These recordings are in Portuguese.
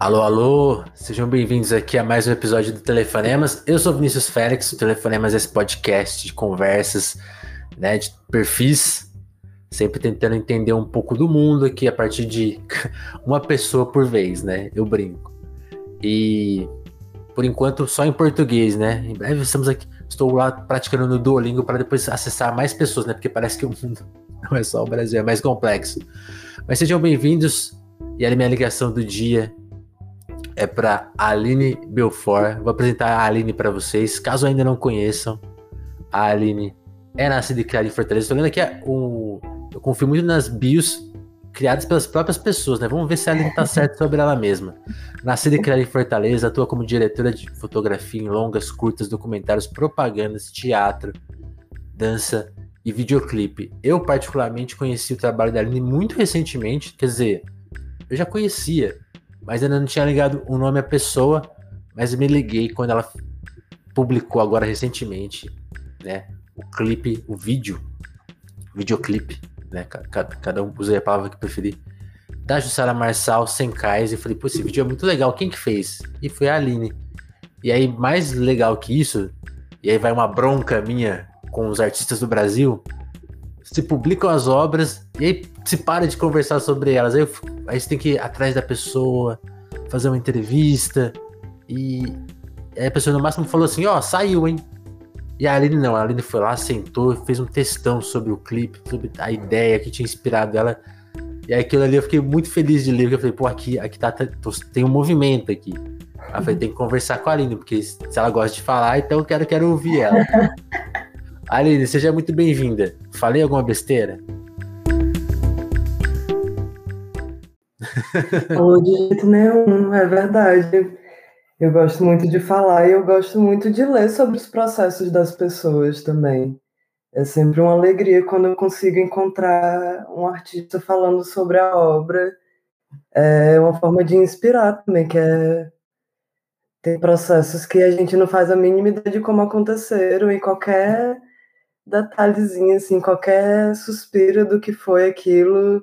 Alô, alô, sejam bem-vindos aqui a mais um episódio do Telefonemas. Eu sou Vinícius Félix, o Telefonemas é esse podcast de conversas, né, de perfis, sempre tentando entender um pouco do mundo aqui a partir de uma pessoa por vez, né? Eu brinco. E por enquanto só em português, né? Em breve estamos aqui, estou lá praticando no Duolingo para depois acessar mais pessoas, né? Porque parece que o mundo não é só o Brasil, é mais complexo. Mas sejam bem-vindos. E a minha ligação do dia é para Aline Belfort. Vou apresentar a Aline para vocês, caso ainda não conheçam. A Aline é nascida e criada em Fortaleza. Estou lendo aqui um, eu confio muito nas bios criadas pelas próprias pessoas, né? Vamos ver se a Aline tá certa sobre ela mesma. Nascida e criada em Fortaleza, atua como diretora de fotografia em longas, curtas, documentários, propagandas, teatro, dança e videoclipe. Eu, particularmente, conheci o trabalho da Aline muito recentemente, quer dizer, eu já conhecia, mas ainda não tinha ligado o nome à pessoa, mas me liguei quando ela publicou agora recentemente, né, o clipe, o vídeo, videoclipe, né, cada, cada um usei a palavra que preferir, da Jussara Marçal, sem cais, e falei, pô, esse vídeo é muito legal, quem que fez? E foi a Aline. E aí, mais legal que isso, e aí vai uma bronca minha com os artistas do Brasil, se publicam as obras e aí se para de conversar sobre elas. Aí, aí você tem que ir atrás da pessoa, fazer uma entrevista e aí a pessoa no máximo falou assim: Ó, oh, saiu, hein? E a Aline não, a Aline foi lá, sentou, fez um textão sobre o clipe, sobre a ideia que tinha inspirado ela. E aquilo ali eu fiquei muito feliz de ler, eu falei, pô, aqui, aqui tá, tem um movimento aqui. Aí eu falei, tem que conversar com a Aline, porque se ela gosta de falar, então eu quero, quero ouvir ela. Aline, seja muito bem-vinda. Falei alguma besteira? Falou de jeito nenhum, é verdade. Eu gosto muito de falar e eu gosto muito de ler sobre os processos das pessoas também. É sempre uma alegria quando eu consigo encontrar um artista falando sobre a obra. É uma forma de inspirar também, que é ter processos que a gente não faz a mínima ideia de como aconteceram e qualquer detalhezinho, assim, qualquer suspiro do que foi aquilo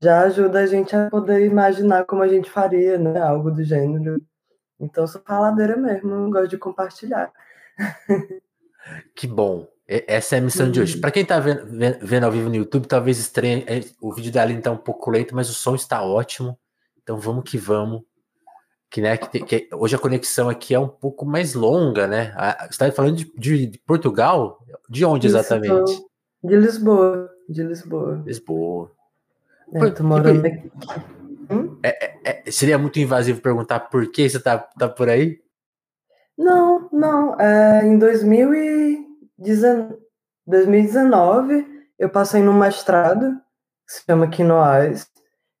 já ajuda a gente a poder imaginar como a gente faria, né? Algo do gênero. Então, sou faladeira mesmo, gosto de compartilhar. Que bom. Essa é a missão uhum. de hoje. Uhum. Para quem está vendo, vendo, ao vivo no YouTube, talvez estranhe. É, o vídeo da Aline está um pouco lento, mas o som está ótimo. Então vamos que vamos. Que, né, que, que hoje a conexão aqui é um pouco mais longa, né? Você está falando de, de, de Portugal? De onde exatamente? de Lisboa. De Lisboa. Lisboa. É, tô morando aqui. Hum? É, é, é, seria muito invasivo perguntar por que você tá, tá por aí? Não, não. É, em 2019, eu passei num mestrado que se chama Quinoais,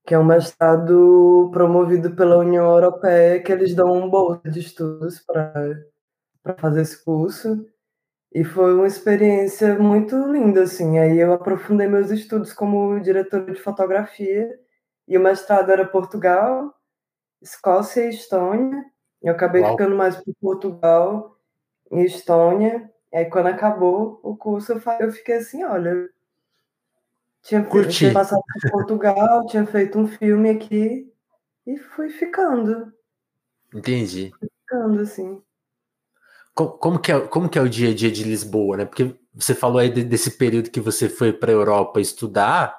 que é um mestrado promovido pela União Europeia, que eles dão um bolsa de estudos para fazer esse curso. E foi uma experiência muito linda, assim. Aí eu aprofundei meus estudos como diretora de fotografia, e o mestrado era Portugal, Escócia e Estônia. Eu acabei Uau. ficando mais por Portugal e Estônia. E aí, quando acabou o curso, eu fiquei assim: olha, tinha, tinha passado por Portugal, tinha feito um filme aqui e fui ficando. Entendi. Fui ficando, assim. Como, que é, como que é o dia a dia de Lisboa, né? Porque você falou aí de, desse período que você foi para a Europa estudar,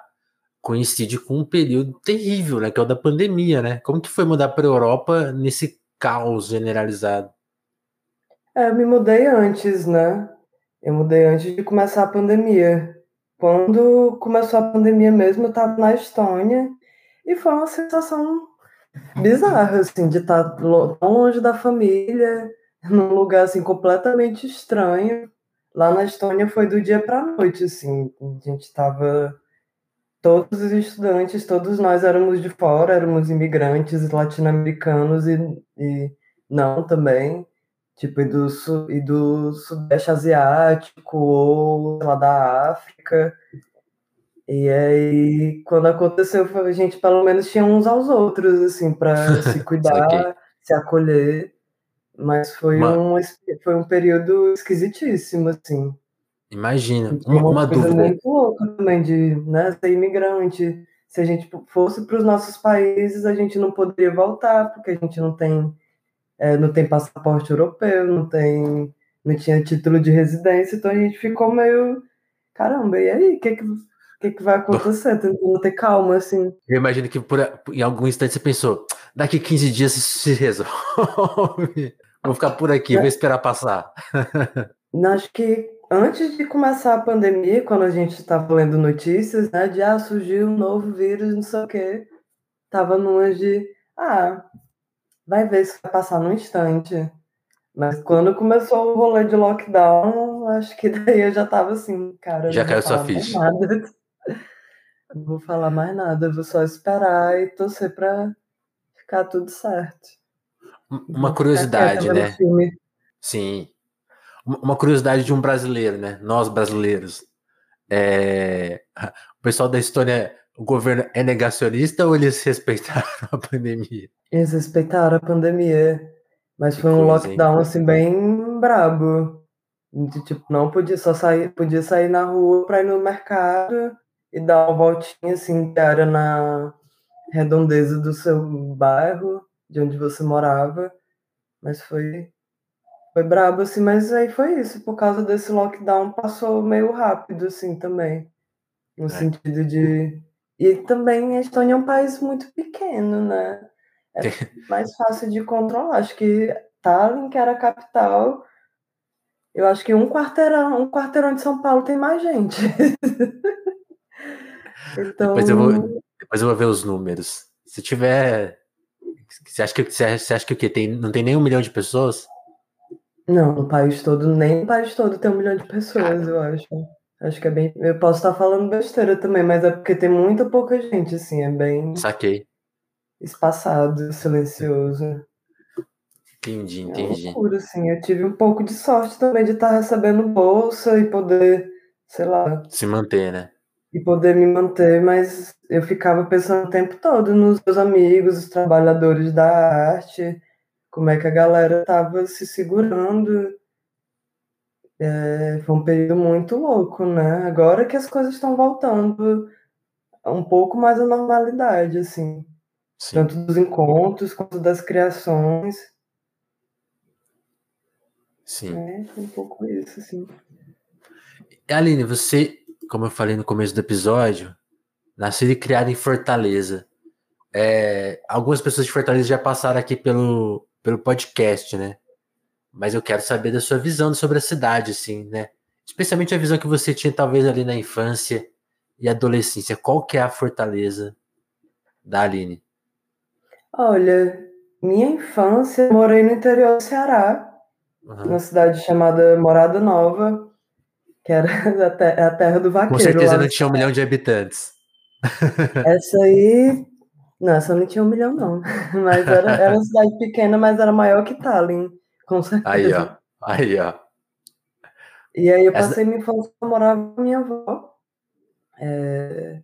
coincide com um período terrível, né? Que é o da pandemia, né? Como que foi mudar para a Europa nesse caos generalizado? É, eu me mudei antes, né? Eu mudei antes de começar a pandemia. Quando começou a pandemia mesmo, eu estava na Estônia e foi uma sensação bizarra, assim, de estar tão longe da família, num lugar assim completamente estranho. Lá na Estônia foi do dia para noite, assim. A gente estava todos os estudantes, todos nós éramos de fora, éramos imigrantes latino-americanos e, e não também, tipo, e do, e do Sudeste Asiático ou lá da África. E aí, quando aconteceu, a gente pelo menos tinha uns aos outros, assim, para se cuidar, se acolher. Mas foi, um, foi um período esquisitíssimo, assim. Imagina. Uma, uma, uma dúvida. muito louca também de né, ser imigrante, se a gente fosse para os nossos países, a gente não poderia voltar, porque a gente não tem, é, não tem passaporte europeu, não tem, não tinha título de residência, então a gente ficou meio, caramba, e aí, o que, que, que, que vai acontecer? Tentando ter calma, assim. Eu imagino que por, em algum instante você pensou, daqui 15 dias isso se resolve. Vou ficar por aqui, vou esperar passar. Acho que antes de começar a pandemia, quando a gente estava lendo notícias, né, de ah, surgiu um novo vírus, não sei o quê, tava numa de ah, vai ver se vai passar num instante. Mas quando começou o rolê de lockdown, acho que daí eu já tava assim, cara. Já caiu sua ficha. Não vou falar mais nada, vou só esperar e torcer para ficar tudo certo. Uma curiosidade, né? Sim uma curiosidade de um brasileiro, né? Nós brasileiros. É... O pessoal da Estônia, o governo é negacionista ou eles respeitaram a pandemia? Eles respeitaram a pandemia, mas foi um lockdown assim bem brabo. Tipo, não podia só sair, podia sair na rua para ir no mercado e dar uma voltinha assim, que era na redondeza do seu bairro, de onde você morava. Mas foi foi brabo, assim, mas aí foi isso. Por causa desse lockdown, passou meio rápido, assim, também. No é. sentido de. E também a Estônia é um país muito pequeno, né? É mais fácil de controlar. Acho que Tallinn, que era a capital, eu acho que um quarteirão, um quarteirão de São Paulo tem mais gente. então... depois, eu vou, depois eu vou ver os números. Se tiver. Você acha que, você acha que o quê? Tem, não tem nem um milhão de pessoas? Não, no país todo, nem no país todo tem um milhão de pessoas, eu acho. Acho que é bem. Eu posso estar falando besteira também, mas é porque tem muita pouca gente, assim, é bem. Saquei. Espaçado, silencioso. Entendi, entendi. É loucura, assim. Eu tive um pouco de sorte também de estar recebendo bolsa e poder, sei lá. Se manter, né? E poder me manter, mas eu ficava pensando o tempo todo nos meus amigos, os trabalhadores da arte como é que a galera estava se segurando. É, foi um período muito louco, né? Agora que as coisas estão voltando um pouco mais à normalidade, assim. Sim. Tanto dos encontros quanto das criações. Sim. É, um pouco isso, assim. Aline, você, como eu falei no começo do episódio, nasceu e criada em Fortaleza. É, algumas pessoas de Fortaleza já passaram aqui pelo, pelo podcast, né? Mas eu quero saber da sua visão sobre a cidade, assim, né? Especialmente a visão que você tinha talvez ali na infância e adolescência. Qual que é a fortaleza da Aline? Olha, minha infância, morei no interior do Ceará, uhum. numa cidade chamada Morada Nova, que era a, ter a terra do vaqueiro. Com certeza não tinha um milhão de habitantes. Essa aí não, essa não tinha um milhão, não. Mas era, era uma cidade pequena, mas era maior que Tallinn, com certeza. Aí, ó. Aí, ó. E aí eu passei essa... minha infância morava com minha avó. É...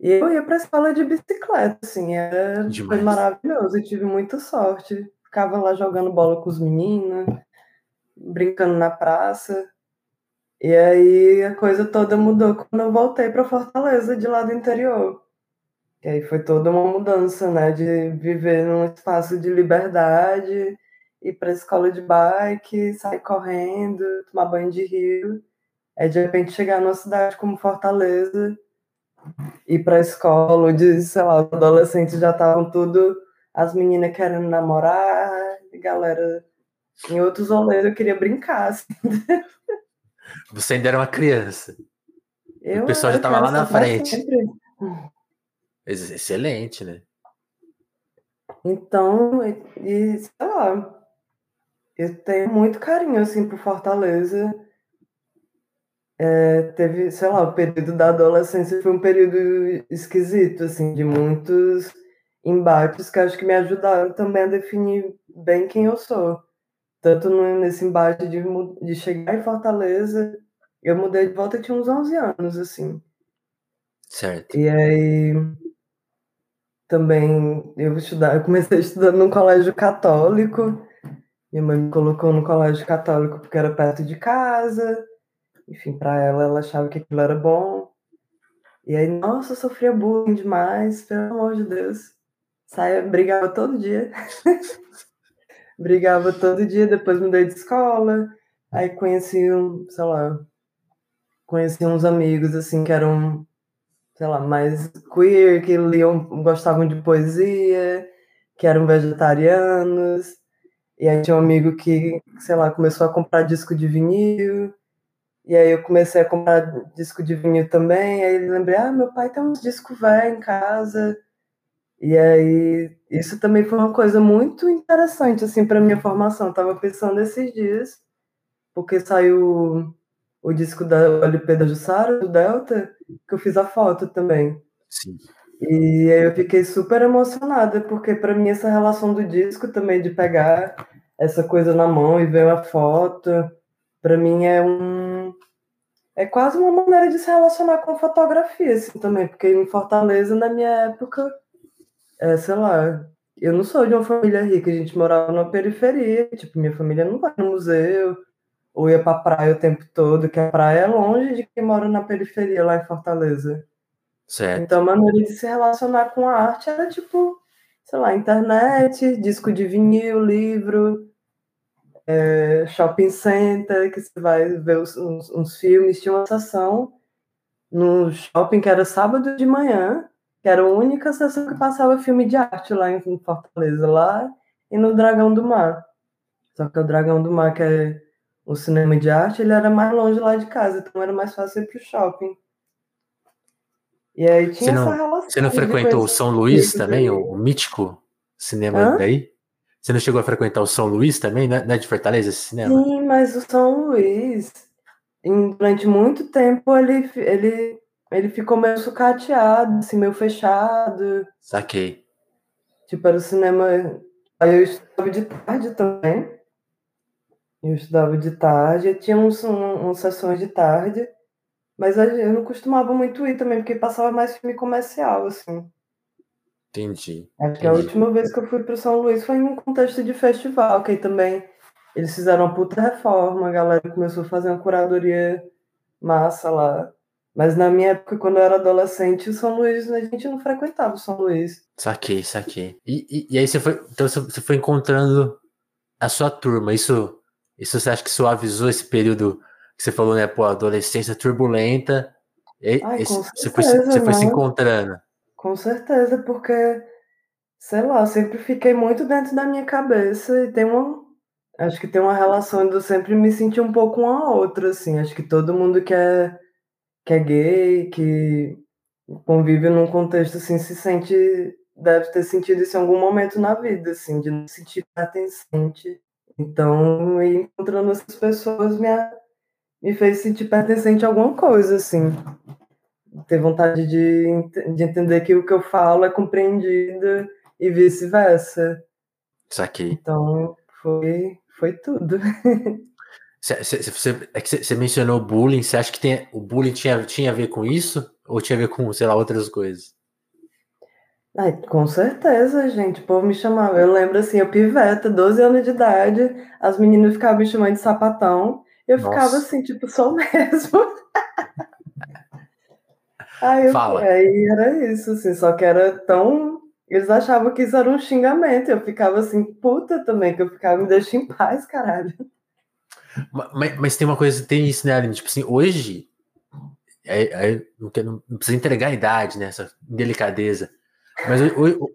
E eu ia pra escola de bicicleta, assim, era, foi maravilhoso, eu tive muita sorte. Ficava lá jogando bola com os meninos, brincando na praça. E aí a coisa toda mudou quando eu voltei para Fortaleza, de lá do interior. E aí foi toda uma mudança, né? De viver num espaço de liberdade, ir para a escola de bike, sair correndo, tomar banho de rio. É de repente chegar numa cidade como Fortaleza, ir para a escola, onde, sei lá, os adolescentes já estavam tudo, as meninas querendo namorar, e galera em outros rolês eu queria brincar. Assim. Você ainda era uma criança. Eu o pessoal já estava lá na frente. Sempre. Excelente, né? Então, e, sei lá, eu tenho muito carinho, assim, por Fortaleza. É, teve, sei lá, o período da adolescência foi um período esquisito, assim, de muitos embates que acho que me ajudaram também a definir bem quem eu sou. Tanto nesse embate de, de chegar em Fortaleza, eu mudei de volta, tinha uns 11 anos, assim. Certo. E aí também eu estudar, eu comecei estudando num colégio católico. Minha mãe me colocou no colégio católico porque era perto de casa. Enfim, para ela, ela achava que aquilo era bom. E aí, nossa, eu sofria bullying demais, pelo amor de Deus. Saia, brigava todo dia. brigava todo dia, depois mudei de escola. Aí conheci, um, sei lá, conheci uns amigos, assim, que eram, sei lá, mais queer, que liam, gostavam de poesia, que eram vegetarianos. E aí tinha um amigo que, sei lá, começou a comprar disco de vinil. E aí eu comecei a comprar disco de vinil também. Aí lembrei, ah, meu pai tem uns discos velhos em casa. E aí isso também foi uma coisa muito interessante assim para minha formação. Eu tava pensando esses dias, porque saiu o disco da LP da Jussara, do Delta, que eu fiz a foto também. Sim. E aí eu fiquei super emocionada, porque para mim essa relação do disco também de pegar essa coisa na mão e ver uma foto, para mim é um é quase uma maneira de se relacionar com fotografia assim, também, porque em Fortaleza na minha época, é, sei lá, eu não sou de uma família rica, a gente morava na periferia, tipo, minha família não vai no museu, ou ia pra praia o tempo todo, que a praia é longe de quem mora na periferia lá em Fortaleza. Certo. Então, a maneira de se relacionar com a arte era tipo, sei lá, internet, disco de vinil, livro, é, shopping center, que você vai ver uns, uns, filmes. Tinha uma sessão no shopping que era sábado de manhã, que era a única sessão que passava filme de arte lá em Fortaleza, lá e no Dragão do Mar. Só que o Dragão do Mar, que é o cinema de arte, ele era mais longe lá de casa, então era mais fácil ir pro shopping. E aí tinha você não, essa relação. Você não frequentou o São Luís também, o, o, mítico cinema Hã? daí? Você não chegou a frequentar o São Luís também? Não é de Fortaleza esse cinema? Sim, mas o São Luís, durante muito tempo, ele, ele, ele ficou meio sucateado, assim, meio fechado. Saquei. Tipo, era o cinema. Aí eu estava de tarde também. Eu estudava de tarde, tinha uns, um, uns sessões de tarde, mas eu não costumava muito ir também, porque passava mais filme comercial, assim. Entendi. Acho que a última vez que eu fui para São Luís foi em um contexto de festival, que aí também eles fizeram uma puta reforma, a galera começou a fazer uma curadoria massa lá. Mas na minha época, quando eu era adolescente, o São Luís, a gente não frequentava o São Luís. Saquei, saquei. E, e, e aí você foi, então você foi encontrando a sua turma, isso isso você acha que suavizou esse período que você falou, né? Pô, adolescência turbulenta. Ai, esse, certeza, você, foi, você foi se encontrando. Com certeza, porque, sei lá, eu sempre fiquei muito dentro da minha cabeça e tem uma. Acho que tem uma relação de eu sempre me sentir um pouco uma a outra, assim. Acho que todo mundo que é, que é gay, que convive num contexto assim, se sente. Deve ter sentido isso em algum momento na vida, assim, de não se sentir pertencente então, encontrando essas pessoas me, me fez sentir pertencente a alguma coisa, assim. Ter vontade de, de entender que o que eu falo é compreendido e vice-versa. Saquei. Então, foi, foi tudo. Você, é mencionou bullying, você acha que tem, o bullying tinha, tinha a ver com isso? Ou tinha a ver com, sei lá, outras coisas? Ai, com certeza, gente. O povo me chamava. Eu lembro assim, eu piveta, 12 anos de idade, as meninas ficavam me chamando de sapatão. Eu Nossa. ficava assim, tipo, sou mesmo. aí, eu, Fala. aí era isso, assim, só que era tão. Eles achavam que isso era um xingamento. Eu ficava assim, puta também, que eu ficava, me deixa em paz, caralho. Mas, mas tem uma coisa, tem isso, né, Aline? Tipo assim, hoje. É, é, não, não, precisa entregar a idade, né? Essa delicadeza. Mas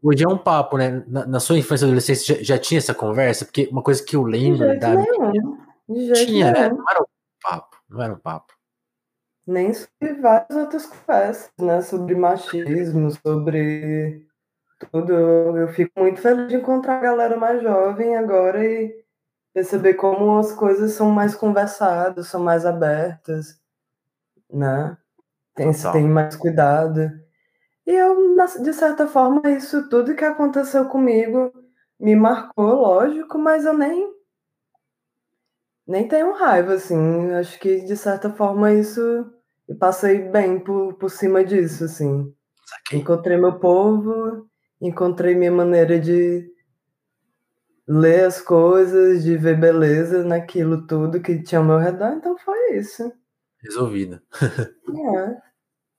hoje é um papo, né? Na, na sua infância e adolescência já, já, tinha essa conversa? Porque uma coisa que eu lembro da nenhum. minha... tinha, né? Não era um papo, não era um papo. Nem sobre várias outras conversas, né? Sobre machismo, sobre tudo. Eu fico muito feliz de encontrar a galera mais jovem agora e perceber como as coisas são mais conversadas, são mais abertas, né? Tem, tem mais cuidado. E eu, de certa forma, isso tudo que aconteceu comigo me marcou, lógico, mas eu nem nem tenho raiva, assim. Acho que, de certa forma, isso eu passei bem por, por cima disso, assim. Encontrei meu povo, encontrei minha maneira de ler as coisas, de ver beleza naquilo tudo que tinha ao meu redor, então foi isso. Resolvido. é.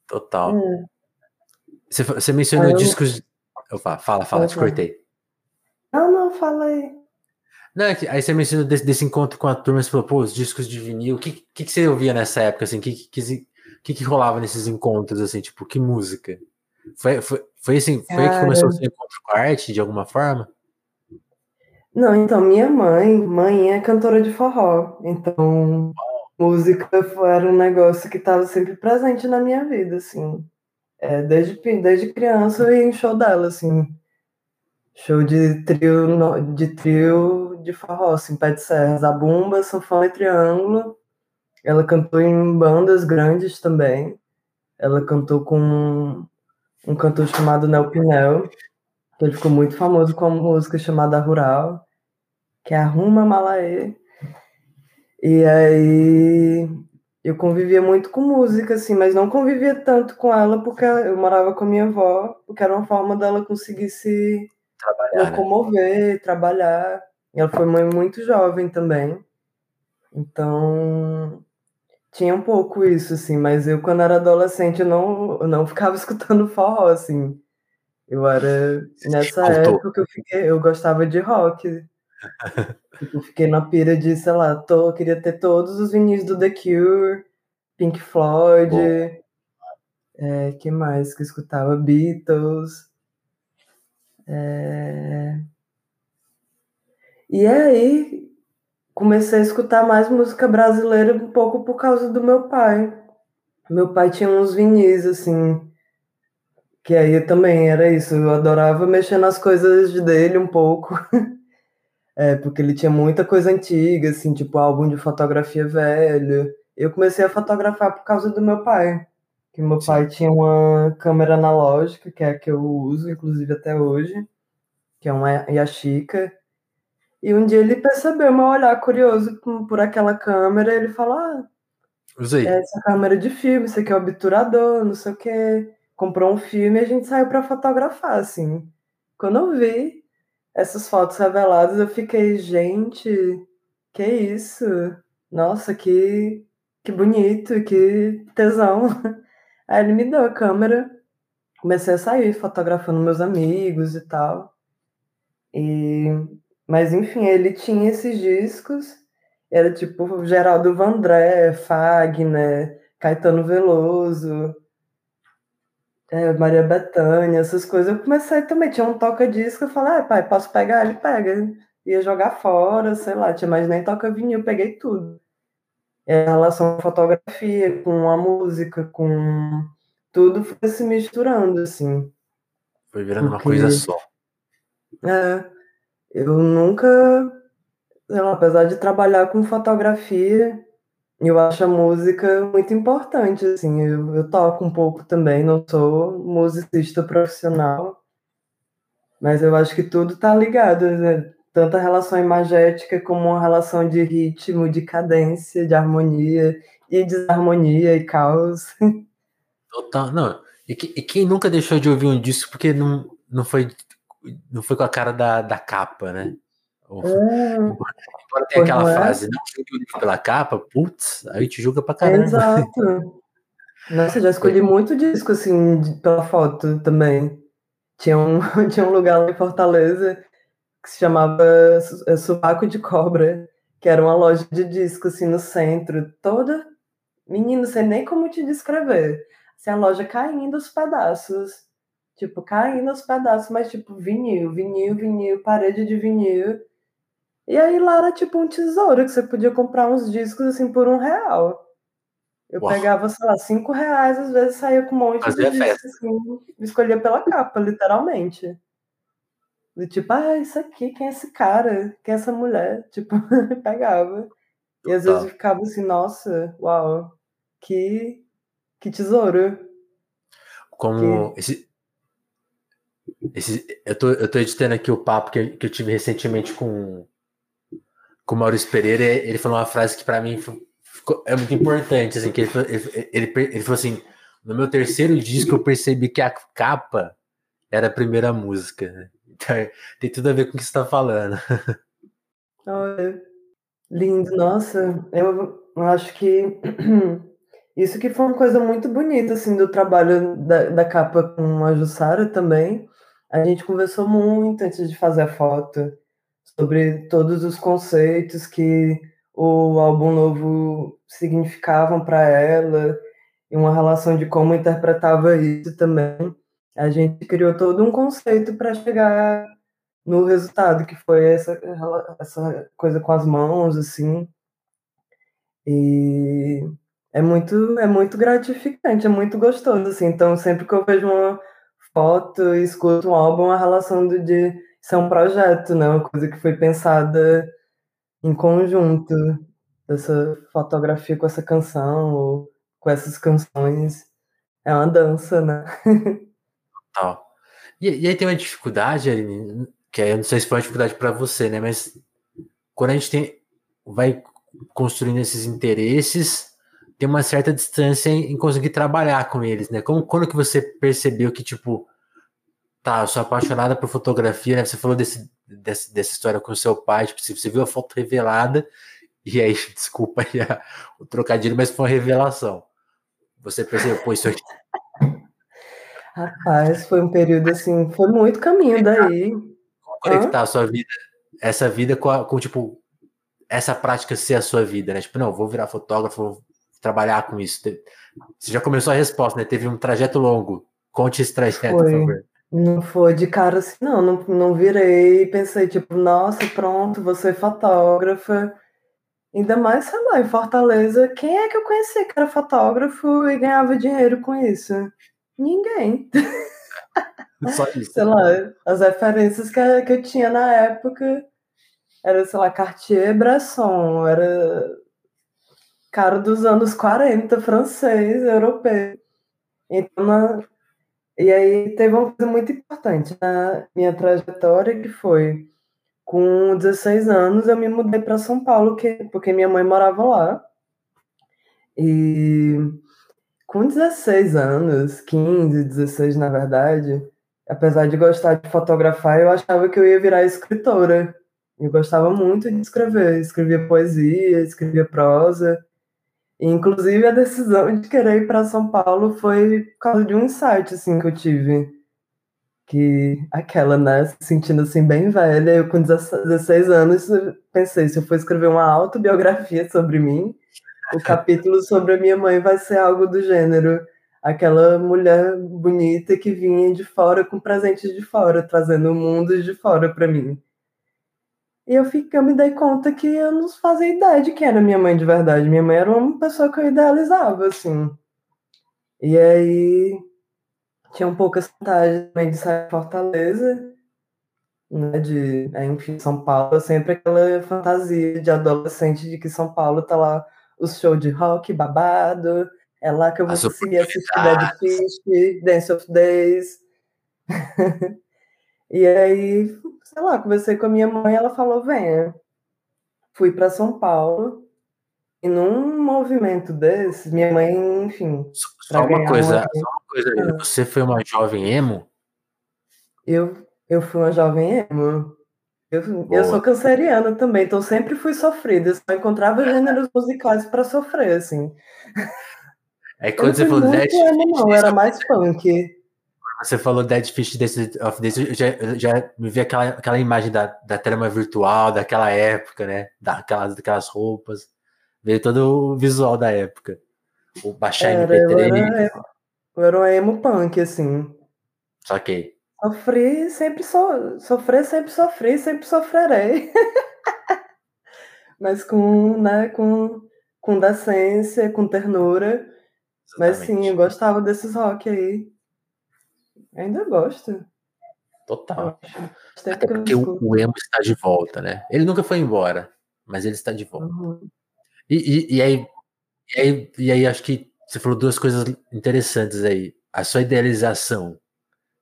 Total. É. Você, você mencionou discos. Opa, fala, fala, te cortei. Não, não, fala aí. Não, é aí você mencionou desse, desse, encontro com a turma, você falou, pô, os discos de vinil, o que, que, que, você ouvia nessa época, assim, o que, que, que, que rolava nesses encontros, assim, tipo, que música? Foi, foi, foi assim, foi Cara... que começou o seu encontro com a arte, de alguma forma? Não, então, minha mãe, mãe é cantora de forró, então música era um negócio que estava sempre presente na minha vida, assim. É, desde, desde criança eu ia em show dela, assim. Show de trio, de trio de forró, assim, pé de serra, zabumba, sanfona e triângulo. Ela cantou em bandas grandes também. Ela cantou com um, cantor chamado Nel Pinel, que ele ficou muito famoso com uma música chamada Rural que é Arruma Malaê. E aí eu convivia muito com música, assim, mas não convivia tanto com ela porque eu morava com a minha avó, porque era uma forma dela conseguir se trabalhar, né? locomover, né? trabalhar. E ela foi mãe muito jovem também. Então, tinha um pouco isso, assim, mas eu, quando era adolescente, eu não, eu não ficava escutando forró, assim. Eu era. Nessa época que eu fiquei, eu gostava de rock. Tipo, fiquei na pira de, sei lá, tô, queria ter todos os vinis do The Cure, Pink Floyd, é, que mais que eu escutava? Beatles. É... E aí comecei a escutar mais música brasileira um pouco por causa do meu pai. Meu pai tinha uns vinis, assim, que aí também era isso, eu adorava mexer nas coisas dele um pouco. É, porque ele tinha muita coisa antiga, assim, tipo álbum de fotografia velho. Eu comecei a fotografar por causa do meu pai. Que meu pai tinha uma câmera analógica, que é a que eu uso, inclusive até hoje, que é uma Yashica. E um dia ele percebeu meu olhar curioso por aquela câmera, e ele falou: Ah, Usei. essa câmera de filme, isso aqui é obturador, não sei o quê. Comprou um filme e a gente saiu para fotografar, assim. Quando eu vi, essas fotos reveladas, eu fiquei, gente, que isso? Nossa, que, que bonito, que tesão. Aí ele me deu a câmera, comecei a sair fotografando meus amigos e tal. E, mas enfim, ele tinha esses discos, era tipo Geraldo Vandré, Fagner, Caetano Veloso, é, Maria Bethânia, essas coisas. Eu comecei também, tinha um toca-disco, eu falei, ah, pai, posso pegar? Ele pega. Ia jogar fora, sei lá, tinha mais nem toca vinil, eu peguei tudo. É, em relação à fotografia, com a música, com tudo foi se misturando, assim. Foi virando Porque... uma coisa só. É, eu nunca, lá, apesar de trabalhar com fotografia, eu acho a música muito importante, assim, eu, eu toco um pouco também, não sou musicista profissional, mas eu acho que tudo tá ligado, né? Tanto a relação imagética como a relação de ritmo, de cadência, de harmonia e desarmonia e caos. Total, não. E, que, e quem nunca deixou de ouvir um disco porque não, não, foi, não foi com a cara da, da capa, né? Hum, Embora tenha aquela é? frase, não julgue o livro pela capa, putz, aí te julga pra caramba. Exato. Nossa, já escolhi muito disco, assim, pela foto também. Tinha um, tinha um lugar lá em Fortaleza que se chamava é, Subaco de Cobra, que era uma loja de disco, assim, no centro, toda... Menino, sei nem como te descrever. Assim, a loja caindo os pedaços. Tipo, caindo os pedaços, mas tipo, vinil, vinil, vinil, parede de vinil. E aí lá era tipo um tesouro que você podia comprar uns discos assim por um real. Eu Uau. pegava, sei lá, cinco reais, às vezes saía com um monte Fazia de discos, assim, escolhia pela capa, literalmente. E tipo, ah, isso aqui, quem é esse cara? Quem é essa mulher? Tipo, pegava. E às vezes eu ficava assim, nossa, uau, que, que tesouro. Como que... esse, esse, eu, tô, eu tô editando aqui o papo que, que eu tive recentemente com com o Maurício Pereira, ele falou uma frase que para mim ficou, é muito importante, assim, que ele, ele, ele, ele falou assim, no meu terceiro disco eu percebi que a capa era a primeira música. Então, tem tudo a ver com o que você está falando. Olha, lindo, nossa, eu, eu acho que Isso que foi uma coisa muito bonita, assim, do trabalho da, da capa com a Jussara também. A gente conversou muito antes de fazer a foto sobre todos os conceitos que o álbum novo significavam para ela e uma relação de como interpretava isso também. A gente criou todo um conceito para chegar no resultado, que foi essa, essa coisa com as mãos, assim. E é muito, é muito gratificante, é muito gostoso, assim. Então, sempre que eu vejo uma foto e escuto um álbum, a relação de, de ser um projeto, né? Uma coisa que foi pensada em conjunto, dessa fotografia com essa canção, ou com essas canções. É uma dança, né? Total. E, e aí tem uma dificuldade, Aline, que eu não sei se foi uma dificuldade para você, né? Mas quando a gente tem, vai construindo esses interesses, tem uma certa distância em, em, conseguir trabalhar com eles, né? Como, quando que você percebeu que, tipo, tá, eu sou apaixonada por fotografia, né? Você falou desse, desse, dessa história com o seu pai, tipo, você viu a foto revelada, e aí, desculpa aí a, o trocadilho, mas foi uma revelação. Você percebeu, pô, isso aqui. Rapaz, foi um período assim, foi muito caminho daí. Como conectar a sua vida, essa vida com, a, com, tipo, essa prática ser a sua vida, né? Tipo, não, vou virar fotógrafo, vou trabalhar com isso. Você já começou a resposta, né? Teve um trajeto longo. Conte esse trajeto, foi. por favor. Não foi de cara assim, não, não, não virei pensei, tipo, nossa, pronto, você fotógrafa. Ainda mais, sei lá, em Fortaleza, quem é que eu conheci que era fotógrafo e ganhava dinheiro com isso? Ninguém. Só isso. sei lá, as referências que, que eu tinha na época era, sei lá, Cartier Bresson, era cara dos anos 40, francês, europeu. Então, na... e aí teve uma coisa muito importante na minha trajetória que foi com 16 anos eu me mudei para São Paulo, que, porque minha mãe morava lá. E com 16 anos, 15, 16 na verdade, apesar de gostar de fotografar, eu achava que eu ia virar escritora. Eu gostava muito de escrever, escrevia poesia, escrevia prosa. Inclusive a decisão de querer ir para São Paulo foi por causa de um insight assim que eu tive, que aquela, né, se sentindo assim bem velha, eu com 16 anos pensei, se eu for escrever uma autobiografia sobre mim, o capítulo sobre a minha mãe vai ser algo do gênero aquela mulher bonita que vinha de fora com presentes de fora, trazendo mundos de fora para mim. E eu, fiquei, eu me dei conta que eu não fazia ideia de quem era minha mãe de verdade. Minha mãe era uma pessoa que eu idealizava, assim. E aí tinha um pouco essa vontade também de sair de Fortaleza, né, de, enfim, São Paulo, sempre aquela fantasia de adolescente de que São Paulo tá lá os shows de rock babado, é lá que eu vou conseguir assistir Dead Fish, Dance of Days. e aí sei lá, conversei com a minha mãe, ela falou: venha. Fui para São Paulo. E num movimento desse, minha mãe, enfim. Só uma coisa, uma... só uma coisa, ah. você foi uma jovem emo? Eu, eu fui uma jovem emo. Eu, eu sou canceriana também, então sempre fui sofrida. Eu só encontrava gêneros musicais para sofrer, assim. É quando você falou emo, não, era mais funk. Você falou Dead Fish of This, eu já, eu já me vi aquela, aquela imagem da, da trama virtual, daquela época, né? Daquelas, daquelas roupas. Veio todo o visual da época. O baixar era, MP3. Eu era, eu era um emo punk, assim. Saquei. Sofri, sempre so, sofrer, sempre sofri, sempre sofrerei. Mas com, né, com, com decência, com ternura. Exatamente. Mas sim, eu gostava desses rock aí. Ainda gosto. Total. Até porque o, o, emo está de volta, né? Ele nunca foi embora, mas ele está de volta. Uhum. E, e, e, aí, e, aí, e aí, acho que você falou duas coisas interessantes aí. A sua idealização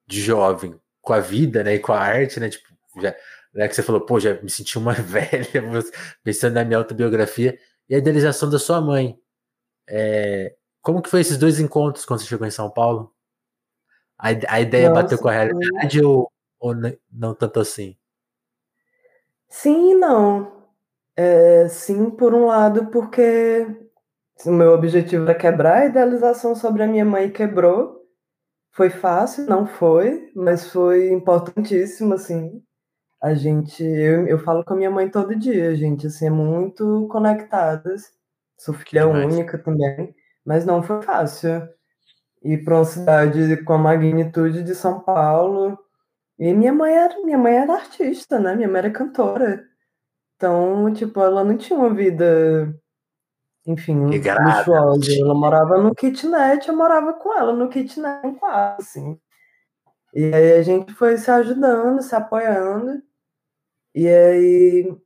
de jovem com a vida, né? E com a arte, né? Tipo, já, né, que você falou, pô, já me senti uma velha pensando na minha autobiografia. E a idealização da sua mãe. É, como que foi esses dois encontros quando você chegou em São Paulo? A, a ideia Nossa, bateu com a realidade ou, ou não tanto assim? Sim e não. É, sim, por um lado, porque o meu objetivo era quebrar a idealização sobre a minha mãe quebrou. Foi fácil? Não foi, mas foi importantíssimo, assim. A gente, eu, eu falo com a minha mãe todo dia, gente, assim, é muito conectadas. Sou filha única também, mas não foi fácil. Ir para uma cidade com a magnitude de São Paulo. E minha mãe era, minha mãe era artista, né? Minha mãe era cantora. Então, tipo, ela não tinha uma vida enfim, luxuosa. Ela morava no kitnet, eu morava com ela no kitnet em quarto, assim. E aí a gente foi se ajudando, se apoiando. E aí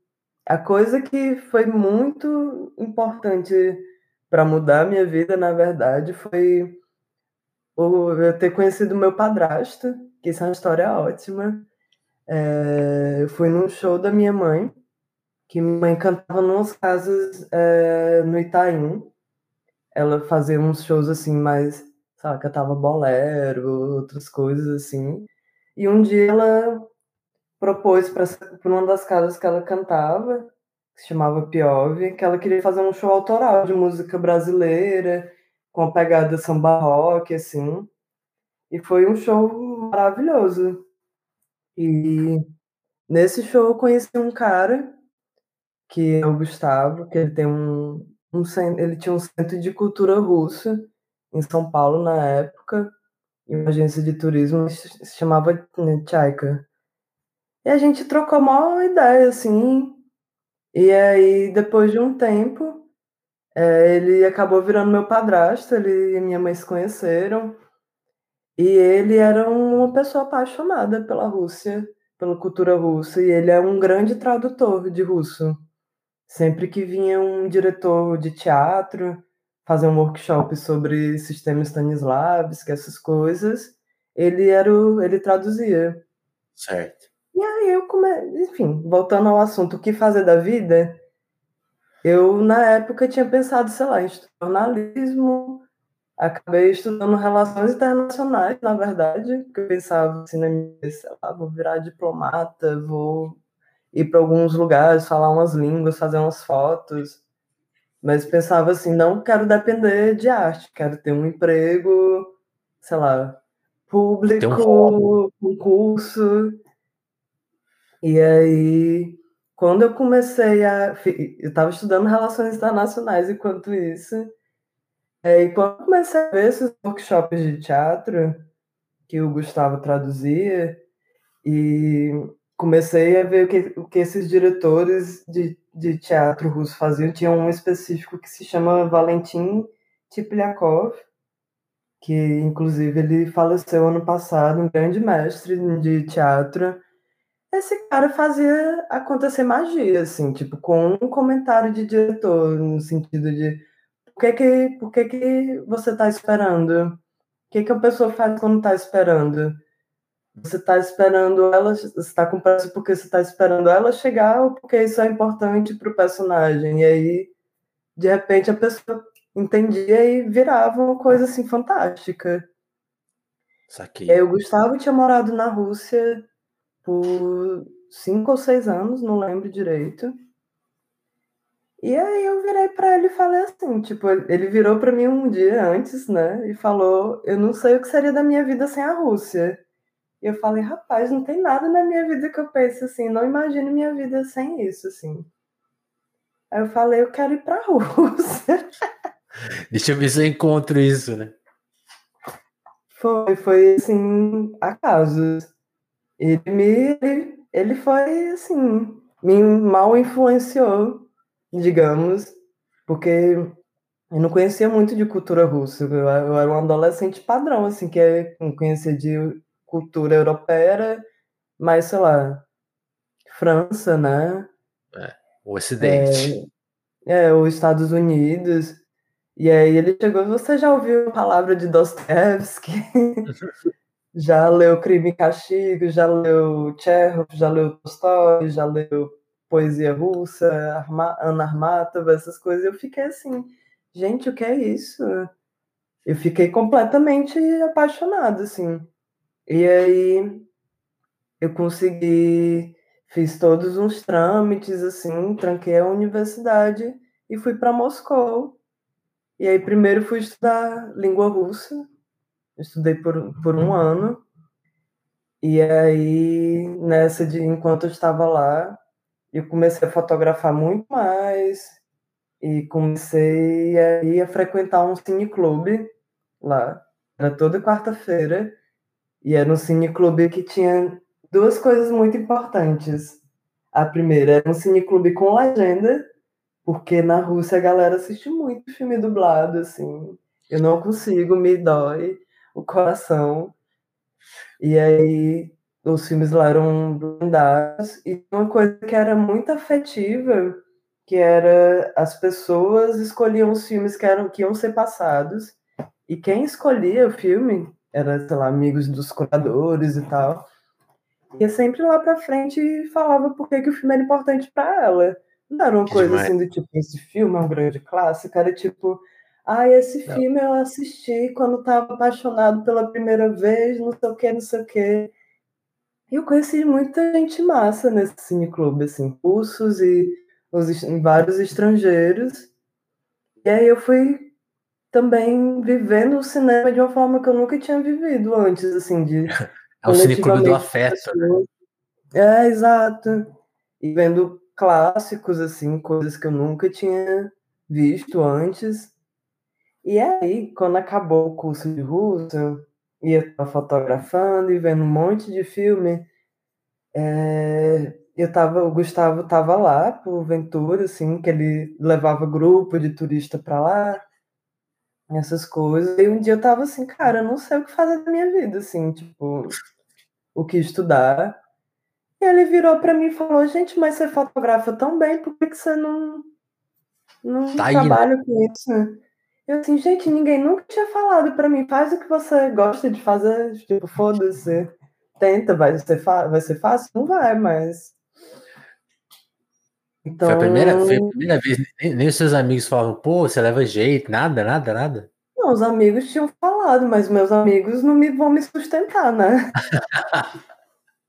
a coisa que foi muito importante para mudar a minha vida, na verdade, foi eu ter conhecido meu padrasto, que isso é uma história ótima. É, eu fui num show da minha mãe, que minha mãe cantava nas casas é, no Itaim. Ela fazia uns shows assim, mais, sabe, cantava bolero, outras coisas assim. E um dia ela propôs para uma das casas que ela cantava, que se chamava Piove, que ela queria fazer um show autoral de música brasileira, com a pegada samba rock, assim. E foi um show maravilhoso. E nesse show eu conheci um cara que é o Gustavo, que ele tem um, um ele tinha um centro de cultura russa em São Paulo na época, e uma agência de turismo se chamava Tchaika. E a gente trocou uma ideia, assim, e aí depois de um tempo, é, ele acabou virando meu padrasto, ele e minha mãe se conheceram, e ele era uma pessoa apaixonada pela Rússia, pela cultura russa, e ele é um grande tradutor de russo. Sempre que vinha um diretor de teatro fazer um workshop sobre sistema Stanislavski, essas coisas, ele era o, ele traduzia. Certo. E aí eu come... enfim, voltando ao assunto, o que fazer da vida? Eu na época tinha pensado, sei lá, em jornalismo, acabei estudando relações internacionais, na verdade, porque eu pensava assim, sei lá, vou virar diplomata, vou ir para alguns lugares, falar umas línguas, fazer umas fotos. Mas pensava assim, não quero depender de arte, quero ter um emprego, sei lá, público, um concurso. E aí, quando eu comecei a. Eu estava estudando relações internacionais enquanto isso. E quando eu comecei a ver esses workshops de teatro que o Gustavo traduzia, e comecei a ver o que, o que esses diretores de, de teatro russo faziam. Tinha um específico que se chama Valentin Tipliakov, que inclusive ele faleceu ano passado, um grande mestre de teatro. Esse cara fazia acontecer magia, assim, tipo, com um comentário de diretor, no sentido de por que que, por que, que você está esperando? O que, que a pessoa faz quando está esperando? Você está esperando ela, você está com pressa porque você está esperando ela chegar ou porque isso é importante para o personagem. E aí, de repente, a pessoa entendia e virava uma coisa assim fantástica. Saquei. E aí, o Gustavo tinha morado na Rússia por cinco ou seis anos, não lembro direito. E aí eu virei para ele e falei assim, tipo, ele virou para mim um dia antes, né, e falou: "Eu não sei o que seria da minha vida sem a Rússia". E eu falei, rapaz, não tem nada na minha vida que eu pense assim, não imagino minha vida sem isso, assim. Aí eu falei, eu quero ir pra Rússia. Deixa eu ver se eu encontro isso, né? Foi, foi assim, acaso. Ele me. Ele, foi assim, me mal influenciou, digamos, porque eu não conhecia muito de cultura russa. Eu, eu era um adolescente padrão, assim, que não conhecia de cultura europeia, mas sei lá, França, né? É, o Ocidente. É, é, os Estados Unidos. E aí ele chegou, você já ouviu a palavra de Dostoevsky? já leu Crime e Castigo, já leu Chekhov, já leu Tolstói, já leu poesia russa, Arma, Ana Armatova, essas coisas. Eu fiquei assim, gente, o que é isso? Eu fiquei completamente apaixonado, assim. E aí eu consegui, fiz todos uns trâmites, assim, tranquei a universidade e fui para Moscou. E aí, primeiro fui estudar língua russa, estudei por, por um ano. E aí, nessa de enquanto eu estava lá, eu comecei a fotografar muito mais e comecei a, ir a frequentar um cineclube lá. Era toda quarta-feira e era um cineclube que tinha duas coisas muito importantes. A primeira era um cineclube com legenda, porque na Rússia a galera assiste muito filme dublado, assim. Eu não consigo, me dói o coração. E aí os filmes lá eram blindados e uma coisa que era muito afetiva, que era as pessoas escolhiam os filmes que eram que iam ser passados e quem escolhia o filme era, sei lá, amigos dos curadores e tal. Ia sempre lá pra frente e falava por que, que o filme era importante para ela. Não era uma que coisa demais. assim do tipo, esse filme é um grande clássico, era tipo, ah, esse não. filme eu assisti quando estava apaixonado pela primeira vez, não sei o que, não sei o que. E eu conheci muita gente massa nesse cineclube, assim, cursos e os, vários estrangeiros. E aí eu fui também vivendo o cinema de uma forma que eu nunca tinha vivido antes, assim, de... É o cineclube do afeto, né? É, exato. E vendo clássicos, assim, coisas que eu nunca tinha visto antes. E aí, quando acabou o curso de russo, e eu estava fotografando e vendo um monte de filme, é, eu tava, o Gustavo estava lá por Ventura, assim, que ele levava grupo de turista para lá, essas coisas. E um dia eu tava assim, cara, eu não sei o que fazer da minha vida, assim, tipo, o que estudar. E ele virou para mim e falou: Gente, mas você fotografa tão bem, por que, que você não, não tá trabalha aí, né? com isso? Eu assim, gente, ninguém nunca tinha falado para mim, faz o que você gosta de fazer, tipo, foda-se, tenta, vai ser, vai ser fácil? Não vai, mas. Então... Foi, a primeira, foi a então primeira vez, nem, nem os seus amigos falavam, pô, você leva jeito, nada, nada, nada. Não, os amigos tinham falado, mas meus amigos não me, vão me sustentar, né?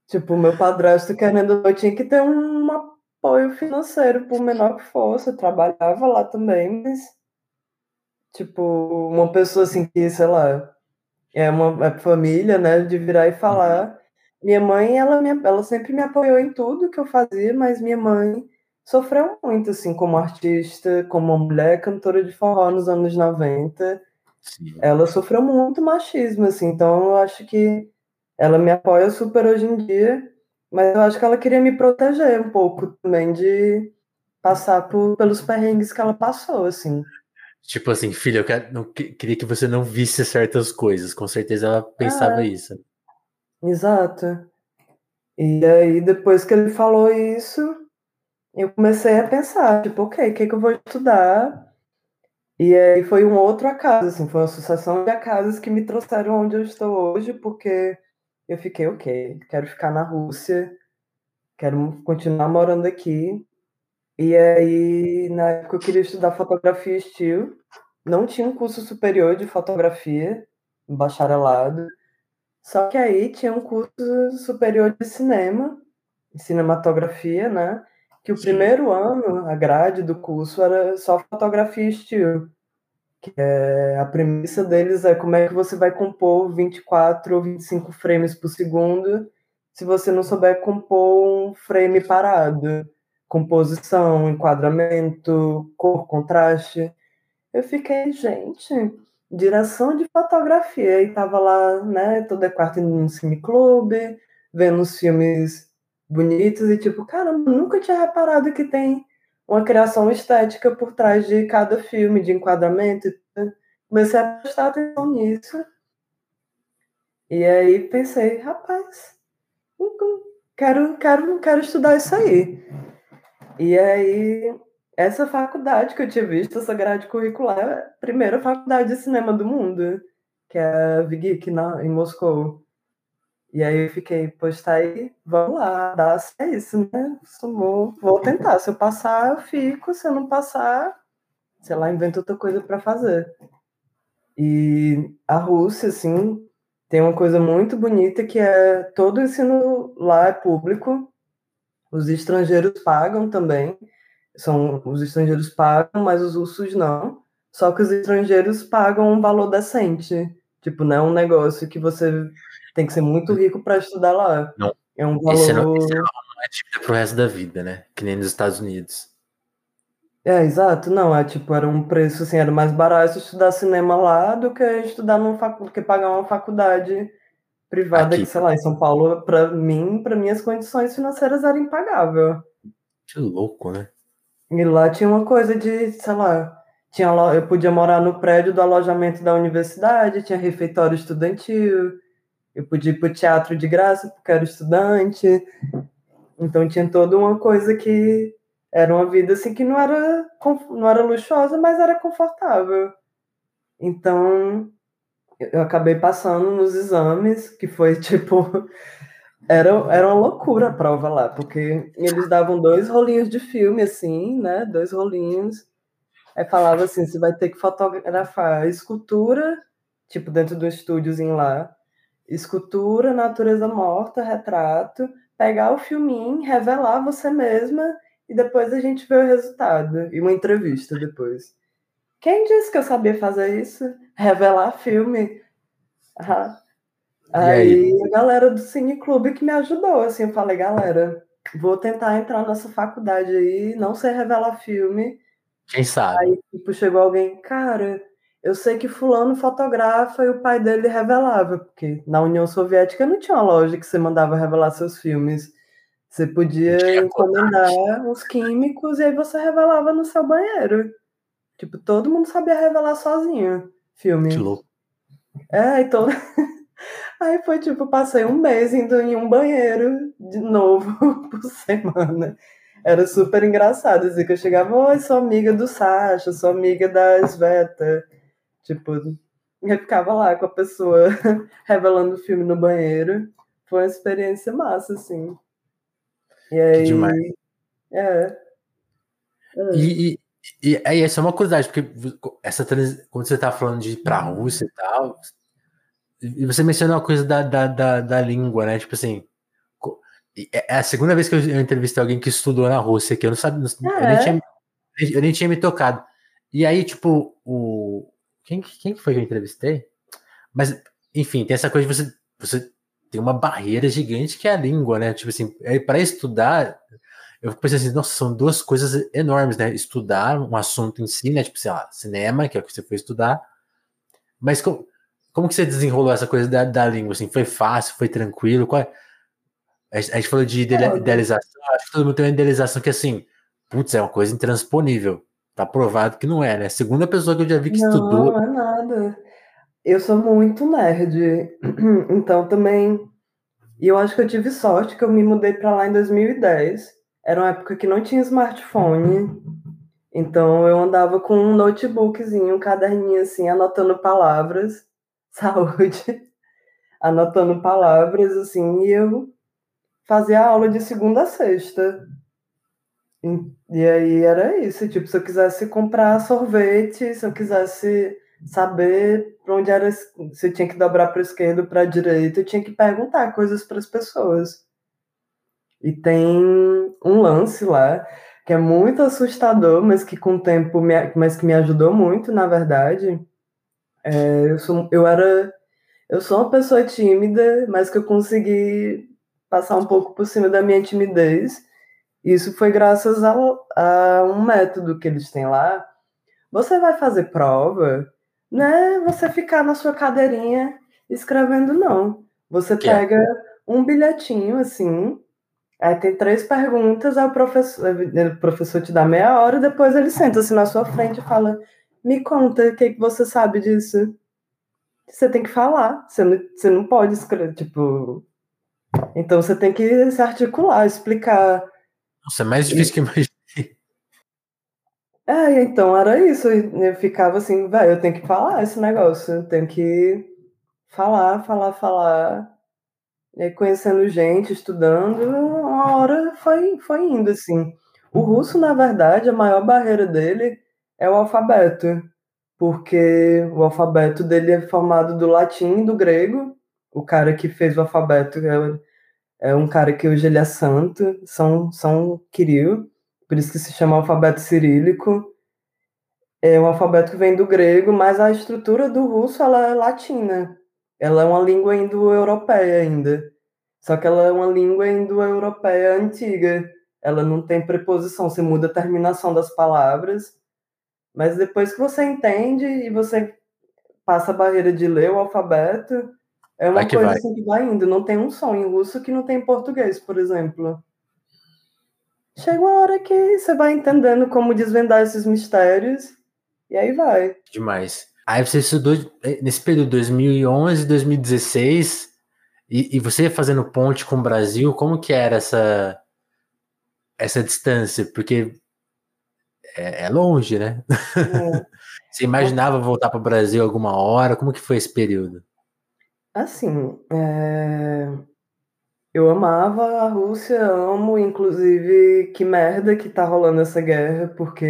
Tipo, meu padrasto, querendo, eu tinha que ter um apoio financeiro, por menor que fosse. Eu trabalhava lá também, mas, tipo, uma pessoa assim que, sei lá, é uma é família, né, de virar e falar. Uhum. Minha mãe, ela, me, ela sempre me apoiou em tudo que eu fazia, mas minha mãe sofreu muito, assim, como artista, como uma mulher cantora de forró nos anos 90. Sim. Ela sofreu muito machismo, assim, então eu acho que ela me apoia super hoje em dia, mas eu acho que ela queria me proteger um pouco também de passar por, pelos perrengues que ela passou, assim. Tipo assim, filha, eu quero, não, queria que você não visse certas coisas. Com certeza ela pensava é. isso. Exato. E aí, depois que ele falou isso, eu comecei a pensar, tipo, ok, o que, que eu vou estudar? E aí foi um outro acaso, assim, foi uma sucessão de acasos que me trouxeram onde eu estou hoje, porque eu fiquei, ok, quero ficar na Rússia, quero continuar morando aqui. E aí, na época, eu queria estudar fotografia e estilo. Não tinha um curso superior de fotografia, bacharelado. Só que aí tinha um curso superior de cinema, cinematografia, né? Que o Sim. primeiro ano, a grade do curso era só fotografia e estilo que é, a premissa deles é como é que você vai compor 24 ou 25 frames por segundo se você não souber compor um frame parado, composição, enquadramento, cor, contraste. Eu fiquei, gente, direção de fotografia e tava lá, né, toda quarta no cineclube, vendo os filmes bonitos e tipo, caramba, nunca tinha reparado que tem uma criação estética por trás de cada filme, de enquadramento. Comecei a prestar atenção nisso. E aí pensei, rapaz, quero, quero, quero estudar isso aí. E aí, essa faculdade que eu tinha visto, essa grade curricular, é a primeira faculdade de cinema do mundo, que é a VGIC, em Moscou. E aí eu fiquei, pois tá aí, vamos lá, dá é isso, né? Vou, vou tentar. Se eu passar, eu fico. Se eu não passar, sei lá, invento outra coisa para fazer. E a Rússia, assim, tem uma coisa muito bonita que é todo o ensino lá é público. Os estrangeiros pagam também. São os estrangeiros pagam, mas os russos não. só que os estrangeiros pagam um valor decente. Tipo, não é um negócio que você tem que ser muito rico para estudar lá. Não. É um valor. Esse não, esse não é dívida pro resto da vida, né? Que nem nos Estados Unidos. É, exato, não, é tipo, era um preço assim, era mais barato estudar cinema lá do que estudar num facu... que pagar uma faculdade privada Aqui. que, sei lá, em São Paulo, para mim, para minhas condições financeiras era impagável. Que louco, né? E lá tinha uma coisa de, sei lá, tinha eu podia morar no prédio do alojamento da universidade, tinha refeitório estudantil, eu podia ir pro teatro de graça porque era estudante. Então tinha toda uma coisa que era uma vida assim que não era não era luxuosa, mas era confortável. Então eu acabei passando nos exames, que foi tipo era, era uma loucura a prova lá, porque eles davam dois rolinhos de filme, assim, né? Dois rolinhos. Aí falava assim: você vai ter que fotografar escultura, tipo, dentro do estúdiozinho lá, escultura, natureza morta, retrato, pegar o filminho, revelar você mesma, e depois a gente vê o resultado. E uma entrevista depois. Quem disse que eu sabia fazer isso? Revelar filme. E Aí, aí? a galera do Cine Clube que me ajudou, assim, eu falei, galera, vou tentar entrar nessa faculdade aí, não sei revelar filme. Quem sabe? Aí, tipo, chegou alguém, cara, eu sei que fulano fotografa e o pai dele revelava, porque na União Soviética não tinha uma loja que você mandava revelar seus filmes. Você podia encomendar uns químicos e aí você revelava no seu banheiro. Tipo, todo mundo sabia revelar sozinho filme. Que louco. É, então. Aí foi tipo, passei um mês indo em um banheiro de novo por semana. Era super engraçado, assim, que eu chegava, oi, sou amiga do Sasha, sou amiga da Sveta. Tipo, eu ficava lá com a pessoa revelando o filme no banheiro. Foi uma experiência massa, assim. E aí. demais. É. É. E, e, e aí, essa é uma curiosidade, porque essa trans- quando você tá falando de ir pra Rússia e tal, e você mencionou a coisa da, da, da, da língua, né? Tipo assim, e é a segunda vez que eu, entrevistei alguém que estudou na Rússia, que eu não sabia, não- eu, nem É? tinha, eu nem tinha me tocado. E aí, tipo, o. Quem, quem que foi que eu entrevistei? Mas, enfim, tem essa coisa de você, você tem uma barreira gigante que é a língua, né? Tipo assim, para estudar, eu fico pensando assim, nossa, são duas coisas enormes, né? Estudar um assunto em si, né? Tipo, sei lá, cinema, que é o que você foi estudar. Mas como, como que você desenrolou essa coisa da, da língua? Assim, foi fácil, foi tranquilo? Qual é- a, gente, a gente falou de idele- Olha. idealização, acho que todo mundo tem uma idealização que assim, putz, é uma coisa intransponível. Tá provado que não é, né? Segunda pessoa que eu já vi que estudou. Não, é nada. Eu sou muito nerd, então também. E eu acho que eu tive sorte que eu me mudei para lá em 2010. Era uma época que não tinha smartphone, então eu andava com um notebookzinho, um caderninho assim, anotando palavras, saúde, anotando palavras assim, e eu fazia aula de segunda a sexta. E- aí era isso, tipo, se eu quisesse comprar sorvete, se eu quisesse saber para onde era, se eu tinha que dobrar para esquerda ou para direita, eu tinha que perguntar coisas para as pessoas. E tem um lance lá que é muito assustador, mas que com o tempo me, mas que me ajudou muito, na verdade. É, eu sou, eu era, eu sou uma pessoa tímida, mas que eu consegui passar um pouco por cima da minha timidez. Isso foi graças a, a um método que eles têm lá. Você vai fazer prova, não é você ficar na sua cadeirinha escrevendo, não. Você é? pega um bilhetinho assim, aí tem três perguntas, aí o professor, o professor te dá meia hora, e depois ele senta assim na sua frente e fala: Me conta, o que, que você sabe disso? Você tem que falar, você não, você não pode escrever, tipo. Então você tem que se articular, explicar. Nossa, é mais difícil que eu imaginei. É, então era isso. Eu ficava assim, velho, eu tenho que falar esse negócio, eu tenho que falar, falar, falar. E aí, conhecendo gente, estudando, hora foi, foi indo, assim. O russo, na verdade, a maior barreira dele é o alfabeto, porque o alfabeto dele é formado do latim e do grego. O cara que fez o alfabeto é, é um cara que hoje ele é santo, São, São Kirill, por isso que se chama alfabeto cirílico. É um alfabeto que vem do grego, mas a estrutura do russo ela é latina. Ela é uma língua indo-europeia ainda. Só que ela é uma língua indo-europeia antiga. Ela não tem preposição, você muda a terminação das palavras. Mas depois que você entende e você passa a barreira de ler o alfabeto, é uma coisa vai. assim que vai indo. Não tem um som em russo que não tem em português, por exemplo. Chega uma hora que você vai entendendo como desvendar esses mistérios e aí vai. Demais. Aí você estudou eh, nesse período 2011, 2016 e, e você fazendo ponte com o Brasil, como que era essa essa distância? Porque é, é longe, né? É. você imaginava voltar para o Brasil alguma hora? Como que foi esse período? Assim, é... eu amava a Rússia, amo, inclusive, que merda que tá rolando essa guerra, porque.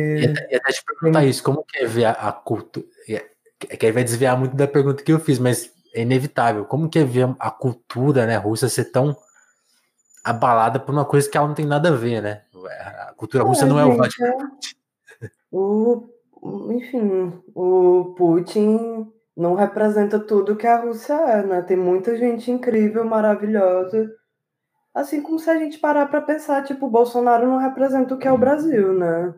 E até, te perguntar isso, como que é ver a, a cultura. É que aí vai desviar muito da pergunta que eu fiz, mas é inevitável. Como que é ver a cultura né, russa ser tão abalada por uma coisa que ela não tem nada a ver, né? A cultura russa é, não é o Vladimir Putin. O, enfim, o Putin não representa tudo que a Rússia é, né? Tem muita gente incrível, maravilhosa. Assim como se a gente parar para pensar, tipo, o Bolsonaro não representa o que é o Brasil, né?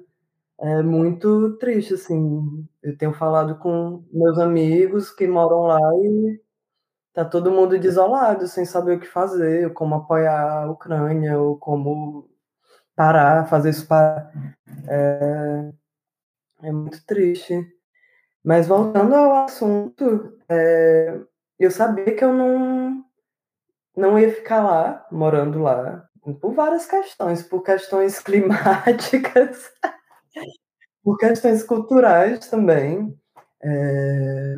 É muito triste, assim. Eu tenho falado com meus amigos que moram lá e tá todo mundo desolado, sem saber o que fazer, como apoiar a Ucrânia, ou como parar, fazer isso parar. É, é muito triste. Mas voltando ao assunto, é, eu sabia que eu não, não ia ficar lá, morando lá, por várias questões, por questões climáticas, por questões culturais também. É,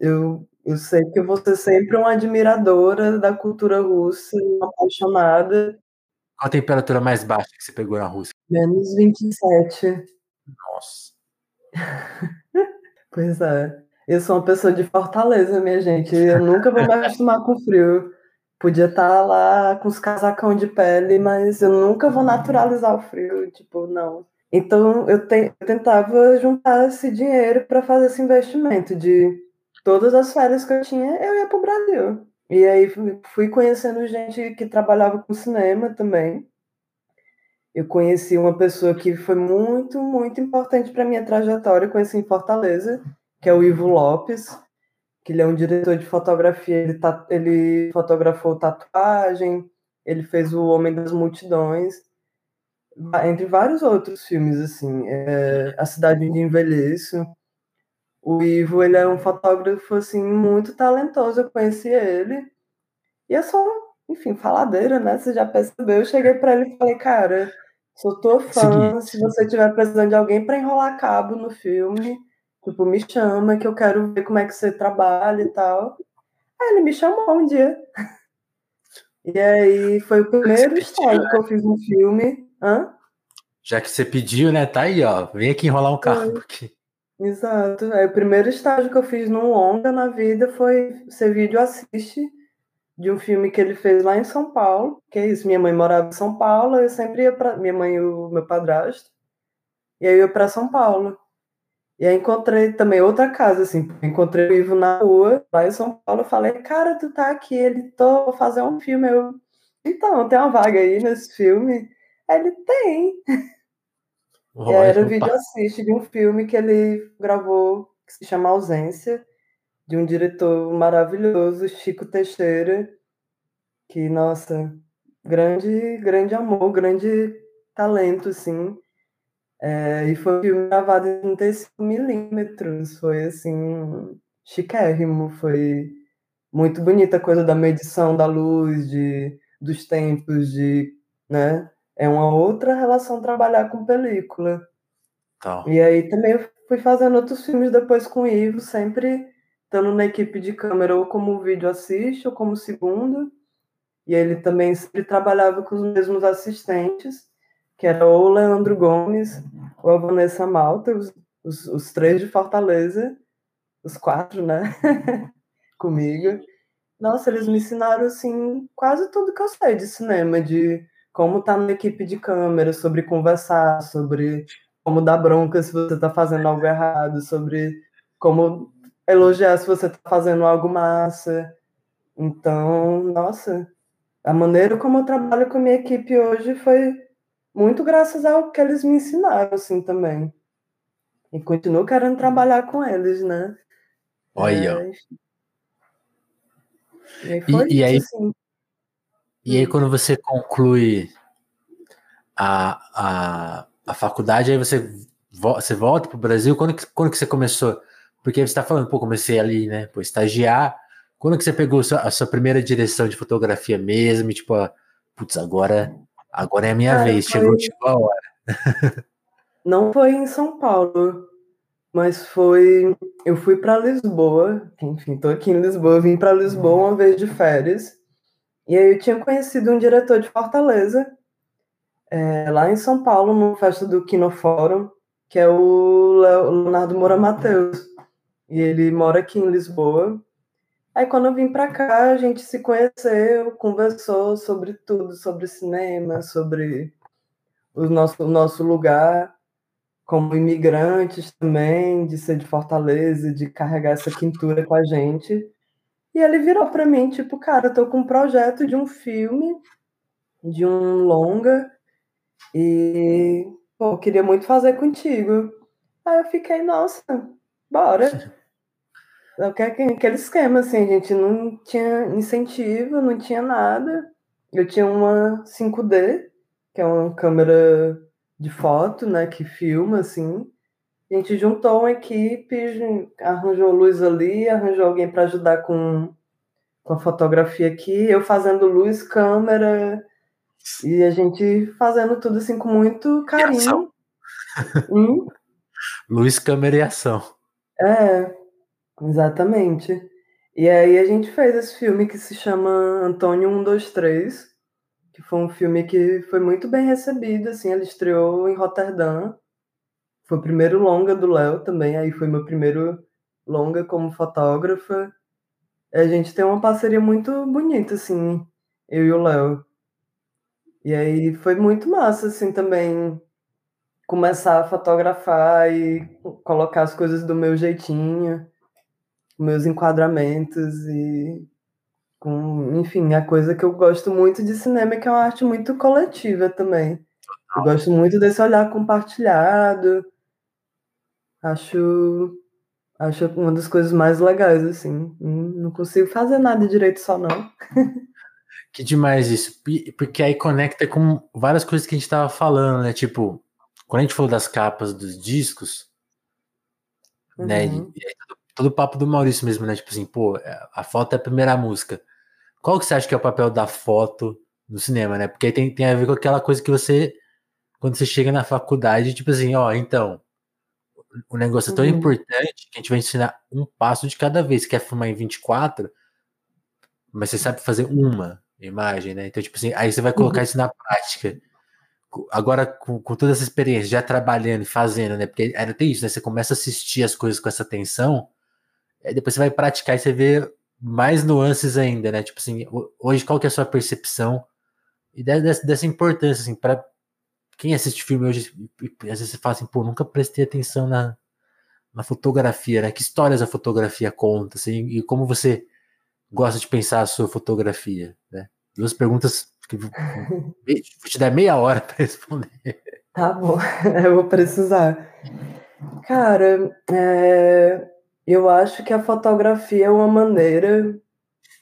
eu, eu sei que vou ser sempre uma admiradora da cultura russa, uma apaixonada. Qual a temperatura mais baixa que você pegou na Rússia? Menos 27. Nossa. Pois é. Eu sou uma pessoa de Fortaleza, minha gente. Eu nunca vou me acostumar com frio. Podia estar tá lá com os casacão de pele, mas eu nunca vou naturalizar o frio. Tipo, não. Então eu, te, eu tentava juntar esse dinheiro para fazer esse investimento de todas as férias que eu tinha, eu ia para o Brasil. E aí fui conhecendo gente que trabalhava com cinema também eu conheci uma pessoa que foi muito, muito importante para minha trajetória, conheci em Fortaleza, que é o Ivo Lopes, que ele é um diretor de fotografia, ele, ele fotografou tatuagem, ele fez o Homem das Multidões, entre vários outros filmes, assim, é, A Cidade de Envelheço. O Ivo, ele é um fotógrafo, assim, muito talentoso, eu conheci ele, e é só, enfim, faladeira, né, você já percebeu, eu cheguei para ele e falei, cara Sou tua fã. Seguinte. Se você tiver precisando de alguém para enrolar cabo no filme, tipo, me chama que eu quero ver como é que você trabalha e tal. Aí ele me chamou um dia. E aí foi o primeiro estágio né? que eu fiz no filme. Hã? Já que você pediu, né? Tá aí, ó. Vem aqui enrolar um carro. Aqui. Exato. Aí o primeiro estágio que eu fiz num longa na vida foi ser vídeo assiste de um filme que ele fez lá em São Paulo, que é isso, minha mãe morava em São Paulo, eu sempre ia para minha mãe e o meu padrasto, e aí eu ia para São Paulo. E aí encontrei também outra casa, assim, encontrei o Ivo na rua, lá em São Paulo, eu falei, cara, tu tá aqui, ele, tô, vou fazer um filme, eu, então, tem uma vaga aí nesse filme? Ele, tem. Era o vídeo assiste de um filme que ele gravou, que se chama Ausência, de um diretor maravilhoso, Chico Teixeira, que, nossa, grande, grande amor, grande talento, assim. É, e foi um filme gravado em 35 milímetros, foi, assim, chiquérrimo, foi muito bonita a coisa da medição da luz, de, dos tempos, de, né? É uma outra relação trabalhar com película. Tá. E aí também eu fui fazendo outros filmes depois com o Ivo, sempre estando na equipe de câmera ou como vídeo assiste ou como segundo. E ele também sempre trabalhava com os mesmos assistentes, que era ou o Leandro Gomes ou a Vanessa Malta, os, os, os três de Fortaleza, os quatro, né? Comigo. Nossa, eles me ensinaram, assim, quase tudo que eu sei de cinema, de como estar tá na equipe de câmera, sobre conversar, sobre como dar bronca se você está fazendo algo errado, sobre como elogiar se você está fazendo algo massa. Então, nossa, a maneira como eu trabalho com a minha equipe hoje foi muito graças ao que eles me ensinaram, assim, também. E continuo querendo trabalhar com eles, né? Olha. É... E, e, e, aí, assim. E aí, hum. quando você conclui a, a, a faculdade, aí você, você volta para o Brasil? Quando que, quando que você começou? Porque você está falando, pô, comecei ali, né? Pô, estagiar. Quando que você pegou a sua, a sua primeira direção de fotografia mesmo? E, tipo, putz, agora, agora é a minha vez, foi... chegou, chegou a hora. Não foi em São Paulo, mas foi. Eu fui para Lisboa, enfim, tô aqui em Lisboa, vim para Lisboa uma vez de férias. E aí eu tinha conhecido um diretor de Fortaleza, é, lá em São Paulo, no festa do Fórum, que é o Leonardo Moura Mateus. E ele mora aqui em Lisboa. Aí quando eu vim para cá, a gente se conheceu, conversou sobre tudo, sobre cinema, sobre o nosso, o nosso lugar como imigrantes também, de ser de Fortaleza, de carregar essa quintura com a gente. E ele virou para mim, tipo, cara, eu tô com um projeto de um filme, de um longa, e pô, queria muito fazer contigo. Aí eu fiquei, nossa, bora. Aquele esquema, assim, a gente não tinha incentivo, não tinha nada. Eu tinha uma 5D, que é uma câmera de foto, né, que filma, assim. A gente juntou uma equipe, arranjou luz ali, arranjou alguém para ajudar com, com a fotografia aqui, eu fazendo luz, câmera, e a gente fazendo tudo assim com muito carinho. Hum? luz, câmera e ação. É, exatamente. E aí a gente fez esse filme que se chama Antônio 123, que foi um filme que foi muito bem recebido, assim, ele estreou em Roterdã. Foi o primeiro longa do Léo também, aí foi meu primeiro longa como fotógrafa. A gente tem uma parceria muito bonita, assim, eu e o Léo. E aí foi muito massa, assim, também começar a fotografar e colocar as coisas do meu jeitinho, meus enquadramentos e com, enfim, a coisa que eu gosto muito de cinema é que é uma arte muito coletiva também. Eu gosto muito desse olhar compartilhado. Acho acho uma das coisas mais legais assim. Não consigo fazer nada direito só não. Que demais isso, porque aí conecta com várias coisas que a gente tava falando, né? Tipo, quando a gente falou das capas dos discos, né? uhum. né? Todo, todo, o papo do Maurício mesmo, né? Tipo assim, pô, a foto é a primeira música. Qual que você acha que é o papel da foto no cinema, né? Porque tem, tem a ver com aquela coisa que você, quando você chega na faculdade, tipo assim, ó, então, o negócio é tão uhum. importante que a gente vai ensinar um passo de cada vez. Você quer filmar em 24, mas você sabe fazer uma imagem, né? Então, tipo assim, aí você vai colocar uhum. isso na prática. Agora, com, com, toda essa experiência, já trabalhando e fazendo, né? Porque ainda tem isso, né? Você começa a assistir as coisas com essa atenção, aí depois você vai praticar e você vê mais nuances ainda, né? Tipo assim, hoje qual que é a sua percepção e dessa, dessa importância, assim, para quem assiste filme hoje, às vezes você fala assim, pô, nunca prestei atenção na, na fotografia, né? Que histórias a fotografia conta, assim, e como você gosta de pensar a sua fotografia, né? Duas perguntas que vou te dar meia hora para responder. Tá bom, eu vou precisar. Cara, é, eu acho que a fotografia é uma maneira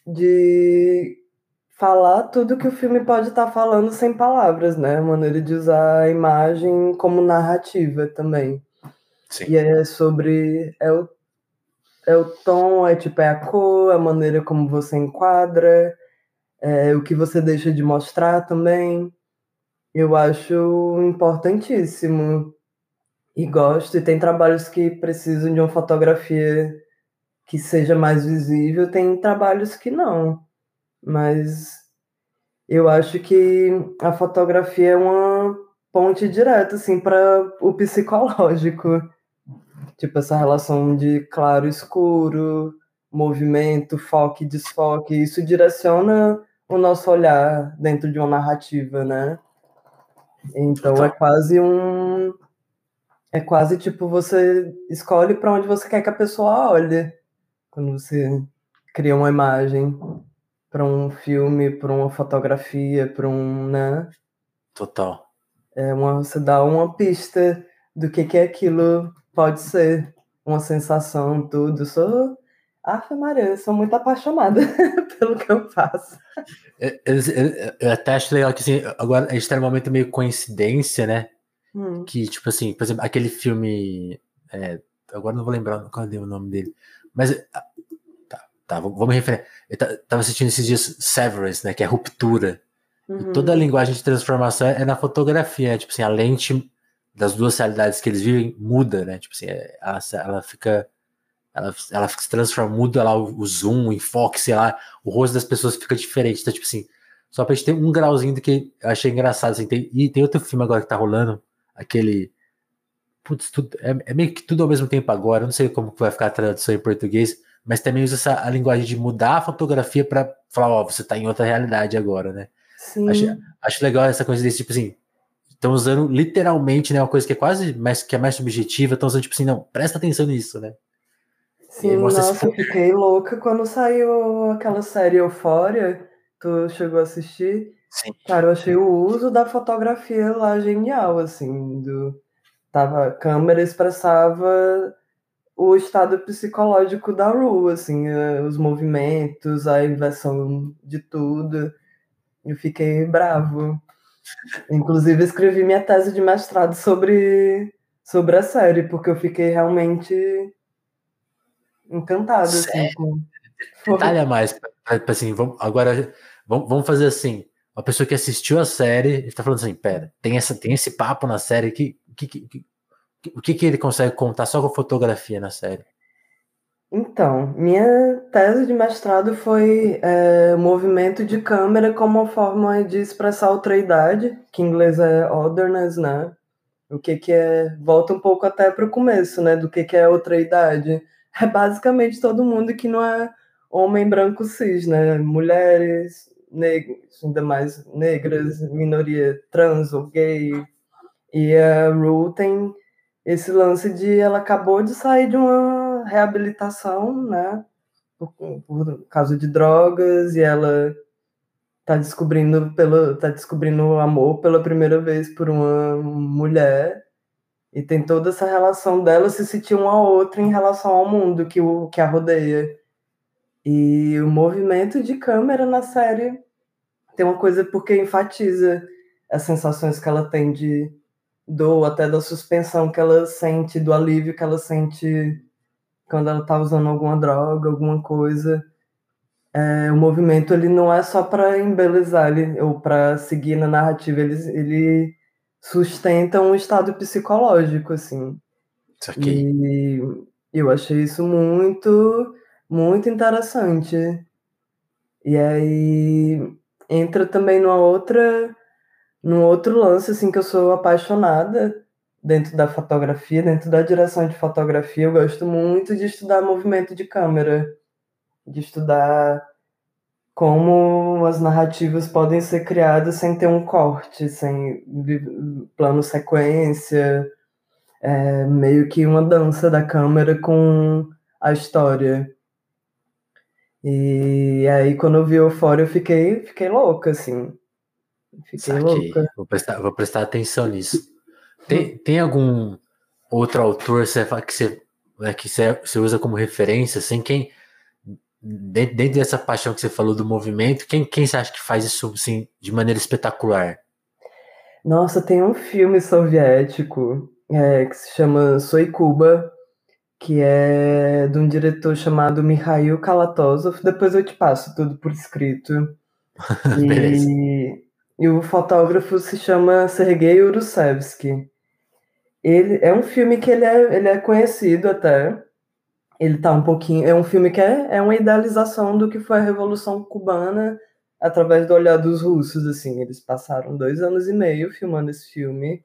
de falar tudo que o filme pode estar tá falando sem palavras, né? Uma maneira de usar a imagem como narrativa também. Sim. E é sobre é o, é o tom, é tipo é a cor, a maneira como você enquadra, é o que você deixa de mostrar também. Eu acho importantíssimo e gosto, e tem trabalhos que precisam de uma fotografia que seja mais visível, tem trabalhos que não. Mas eu acho que a fotografia é uma ponte direta assim para o psicológico. Tipo essa relação de claro escuro, movimento, foco e desfoque, isso direciona o nosso olhar dentro de uma narrativa, né? Então é quase um É quase tipo você escolhe para onde você quer que a pessoa olhe quando você cria uma imagem para um filme, para uma fotografia, para um, né? Total. É uma, você dá uma pista do que que aquilo pode ser, uma sensação, tudo. Sou Aff, Maria, eu sou muito apaixonada pelo que eu faço. Eu, eu, eu, até acho legal que assim, agora a gente tá num momento meio coincidência, né? Hum. Que, tipo assim, por exemplo, aquele filme. É, agora não vou lembrar qual é o nome dele. Mas. Tá, vou me referir. Eu tava assistindo esses dias Severance, né? Que é ruptura. Uhum. toda a linguagem de transformação é na fotografia, né? Tipo assim, a lente das duas realidades que eles vivem muda, né? Tipo assim, é, ela, ela fica ela, ela se transforma, muda lá o, o, zoom, o enfoque, sei lá, o rosto das pessoas fica diferente. Então, tipo assim, só pra gente ter um grauzinho do que eu achei engraçado. Assim, tem, e tem outro filme agora que tá rolando, aquele. Putz, tudo, é, é, meio que tudo ao mesmo tempo agora. Eu não sei como vai ficar a tradução em português, mas também usa essa a linguagem de mudar a fotografia para falar, ó, você tá em outra realidade agora, né? Sim. Acho, acho legal essa coisa desse tipo assim. Estão usando literalmente, né? Uma coisa que é quase mais, que é mais subjetiva, estão usando, tipo assim, não, presta atenção nisso, né? Sim, nossa, eu fiquei louca quando saiu aquela série Eufória. Tu chegou a assistir? Sim. Cara, eu achei o uso da fotografia lá genial, assim. Do... Tava, a câmera expressava o estado psicológico da Ru, assim, eh, os movimentos, a inversão de tudo. Eu fiquei bravo. Inclusive, escrevi minha tese de mestrado sobre, sobre a série, porque eu fiquei realmente encantado. Assim, com... Detalha mais, assim, vamos, agora vamos, fazer assim. Uma pessoa que assistiu a série está falando assim, pera, tem, essa, tem esse papo na série que, que, que o que, que ele consegue contar só com fotografia na série? Então, minha tese de mestrado foi é, movimento de câmera como uma forma de expressar outra-idade, que em inglês é otherness, né? O que que é... Volta um pouco até para o começo, né? Do que que é outra-idade é basicamente todo mundo que não é homem branco cis, né? Mulheres, negros, ainda mais negras, minoria trans ou gay. E a Ru tem esse lance de ela acabou de sair de uma reabilitação, né? Por, por causa de drogas, e ela tá descobrindo pelo tá descobrindo o amor pela primeira vez por uma mulher e tem toda essa relação dela se sentir uma outra em relação ao mundo que, o, que a rodeia. E o movimento de câmera na série tem uma coisa porque enfatiza as sensações que ela tem de dor, até da suspensão que ela sente, do alívio que ela sente quando ela tá usando alguma droga, alguma coisa. É, o movimento ele não é só para embelezar ele, ou para seguir na narrativa, ele, ele sustentam um estado psicológico, assim. Isso aqui. E eu achei isso muito, muito interessante. E aí entra também numa outra, num outro lance, assim, que eu sou apaixonada dentro da fotografia, dentro da direção de fotografia, eu gosto muito de estudar movimento de câmera, de estudar como as narrativas podem ser criadas sem ter um corte, sem plano sequência, é meio que uma dança da câmera com a história. E aí quando eu vi Eufória eu fiquei, fiquei louca, assim. Fiquei Saquei. louca. Vou prestar, vou prestar atenção nisso. Tem, tem algum outro autor que você, né, que você, você usa como referência, assim, quem dentro, dentro dessa paixão que você falou do movimento, quem, quem você acha que faz isso assim, de maneira espetacular? Nossa, tem um filme soviético é, que se chama Soy Cuba, que é de um diretor chamado Mikhail Kalatozov. Depois eu te passo tudo por escrito. e, e o fotógrafo se chama Sergei Urusevsky. Ele é um filme que ele é, ele é conhecido até, ele tá um pouquinho. É um filme que é, é uma idealização do que foi a Revolução Cubana através do olhar dos russos, assim. Eles passaram dois anos e meio filmando esse filme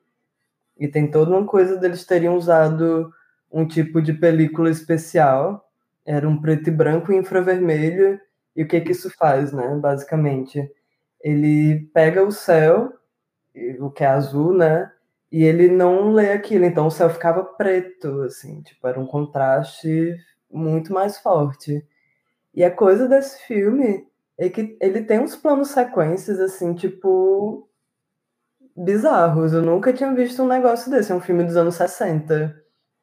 e tem toda uma coisa deles terem usado um tipo de película especial. Era um preto e branco e infravermelho. E o que que isso faz, né? Basicamente, ele pega o céu, o que é azul, né? e ele não lê aquilo, então o céu ficava preto, assim, tipo, era um contraste muito mais forte. E a coisa desse filme é que ele tem uns planos sequências, assim, tipo, bizarros. Eu nunca tinha visto um negócio desse. É um filme dos anos 60.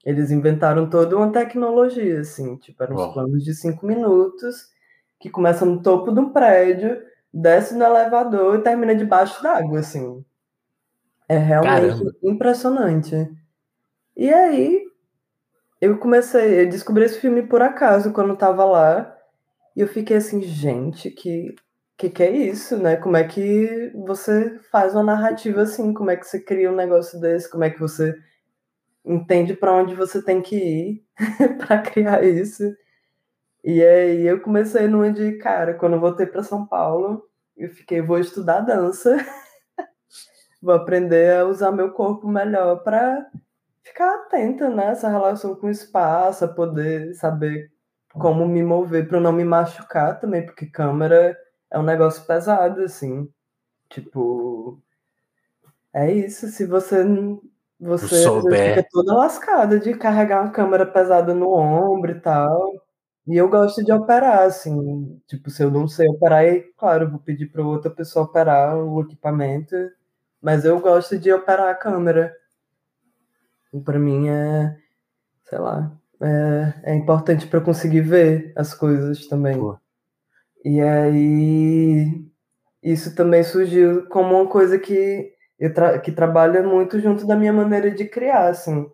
Eles inventaram toda uma tecnologia, assim, tipo, eram uns planos de cinco minutos, que começam no topo de um prédio, desce no elevador e termina debaixo d'água, assim. É realmente Caramba. impressionante. E aí, eu comecei, eu descobri esse filme por acaso quando eu tava lá, e eu fiquei assim, gente, que que que é isso, né? Como é que você faz uma narrativa assim? Como é que você cria um negócio desse? Como é que você entende para onde você tem que ir para criar isso? E aí eu comecei numa de, cara, quando eu voltei para São Paulo, eu fiquei, vou estudar dança. vou aprender a usar meu corpo melhor para ficar atenta nessa né? relação com o espaço, a poder saber como me mover para não me machucar também, porque câmera é um negócio pesado, assim. Tipo, é isso. Se você você fica toda lascada de carregar uma câmera pesada no ombro e tal. E eu gosto de operar, assim. Tipo, se eu não sei operar, aí, claro, vou pedir para outra pessoa operar o equipamento mas eu gosto de operar a câmera. E para mim é, sei lá, é, é importante para conseguir ver as coisas também. Pô. E aí isso também surgiu como uma coisa que eu tra que trabalha muito junto da minha maneira de criar, assim,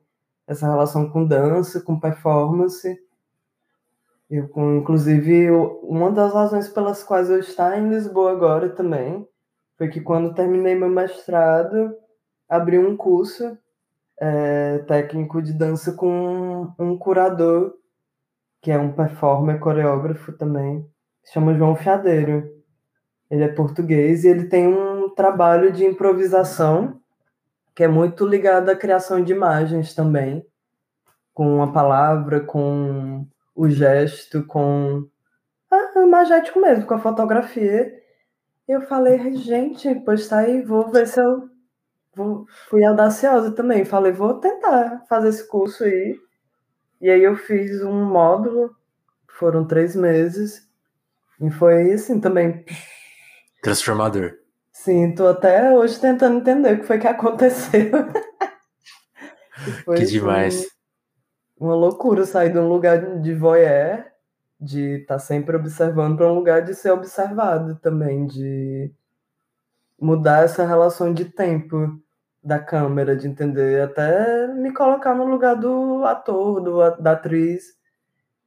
essa relação com dança, com performance. Eu, inclusive, uma das razões pelas quais eu estou em Lisboa agora também foi que quando terminei meu mestrado, abri um curso é, técnico de dança com um curador, que é um performer, coreógrafo também, se chama João Fiadeiro. Ele é português e ele tem um trabalho de improvisação que é muito ligado à criação de imagens também, com a palavra, com o gesto, com a imagético mesmo, com a fotografia. Eu falei, gente, pois tá aí, vou ver se eu. Vou... Fui audaciosa também. Falei, vou tentar fazer esse curso aí. E aí eu fiz um módulo, foram três meses. E foi assim também. Transformador. Sim, tô até hoje tentando entender o que foi que aconteceu. foi, que demais. Assim, uma loucura sair de um lugar de voyeur de estar tá sempre observando para um lugar de ser observado também, de mudar essa relação de tempo da câmera, de entender, até me colocar no lugar do ator, do, da atriz,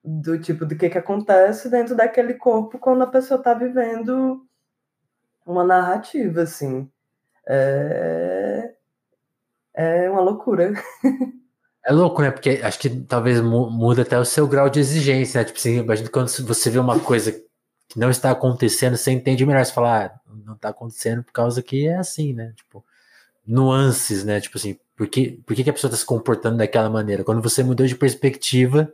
do tipo do que, que acontece dentro daquele corpo quando a pessoa está vivendo uma narrativa, assim. É, é uma loucura. É louco, né? Porque acho que talvez muda até o seu grau de exigência, né? Tipo assim, imagina quando você vê uma coisa que não está acontecendo, você entende melhor. Você fala, ah, não está acontecendo por causa que é assim, né? Tipo, nuances, né? Tipo assim, por que, por que, a pessoa está se comportando daquela maneira? Quando você mudou de perspectiva,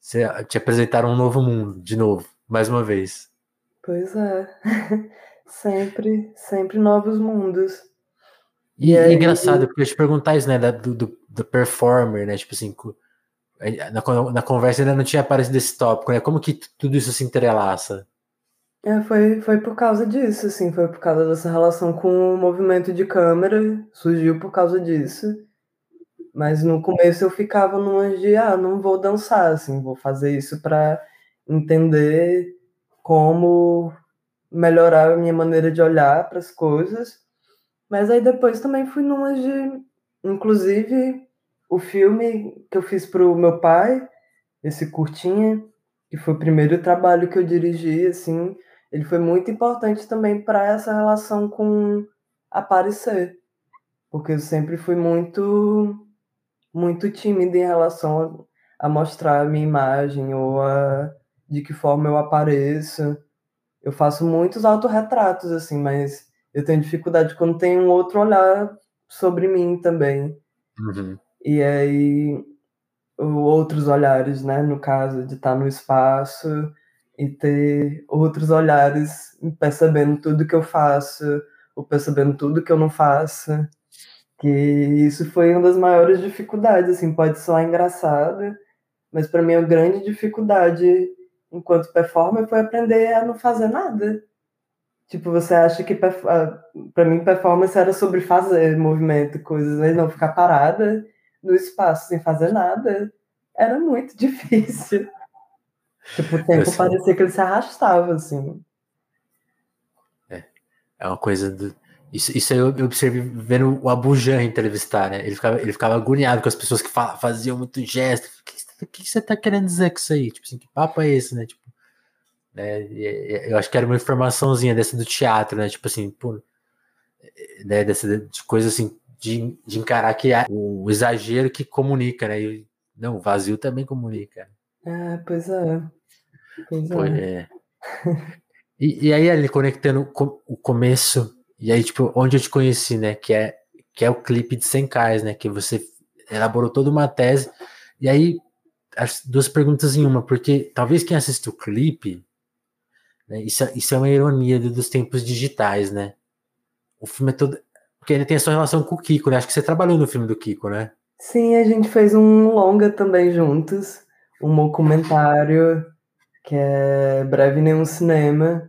você te apresentaram um novo mundo, de novo, mais uma vez. Pois é. sempre, sempre novos mundos. E, é engraçado, porque eu te perguntar isso, né, do, do, do performer, né, tipo assim, na, na conversa ainda não tinha aparecido esse tópico, né, como que tudo isso se entrelaça? É, foi, foi por causa disso, assim, foi por causa dessa relação com o movimento de câmera, surgiu por causa disso. Mas no começo eu ficava numa de, ah, não vou dançar, assim, vou fazer isso para entender como melhorar a minha maneira de olhar para as coisas mas aí depois também fui numa de. Inclusive, o filme que eu fiz pro meu pai, esse curtinha, que foi o primeiro trabalho que eu dirigi, assim, ele foi muito importante também para essa relação com aparecer. Porque eu sempre fui muito muito tímida em relação a, a mostrar a minha imagem ou a de que forma eu apareço. Eu faço muitos autorretratos assim, mas eu tenho dificuldade quando tem um outro olhar sobre mim também. Uhum. E aí, outros olhares, né? No caso de estar no espaço e ter outros olhares percebendo tudo que eu faço, ou percebendo tudo que eu não faço. Que isso foi uma das maiores dificuldades, assim, pode soar engraçada, mas para mim a grande dificuldade enquanto performer foi aprender a não fazer nada. Tipo, você acha que para mim performance era sobre fazer movimento, coisas, mas não ficar parada no espaço sem fazer nada era muito difícil. Tipo, o tempo parecia que ele se arrastava, assim. É, é uma coisa do, isso, isso aí eu observei vendo o Abujan entrevistar, né? Ele ficava, ele ficava agoniado com as pessoas que faziam muito gesto. O que, que, você tá querendo dizer com isso aí? Tipo assim, que papo é esse, né? Tipo, né? Eu acho que era uma informaçãozinha dessa do teatro, né? Tipo assim, pô, né? Dessa de coisa assim, de, de encarar que é o exagero que comunica, né? E, não, o vazio também comunica. Ah, pois é. Pois Pô, é. é. E, e aí, ali, conectando o começo e aí, tipo, onde eu te conheci, né? Que é, que é o clipe de 100k, né? Que você elaborou toda uma tese. E aí, as duas perguntas em uma, porque talvez quem assiste o clipe, isso, isso é uma ironia dos tempos digitais, né? O filme é todo. Porque ele tem a sua relação com o Kiko, né? Acho que você trabalhou no filme do Kiko, né? Sim, a gente fez um longa também juntos, um documentário que é Breve Nenhum Cinema,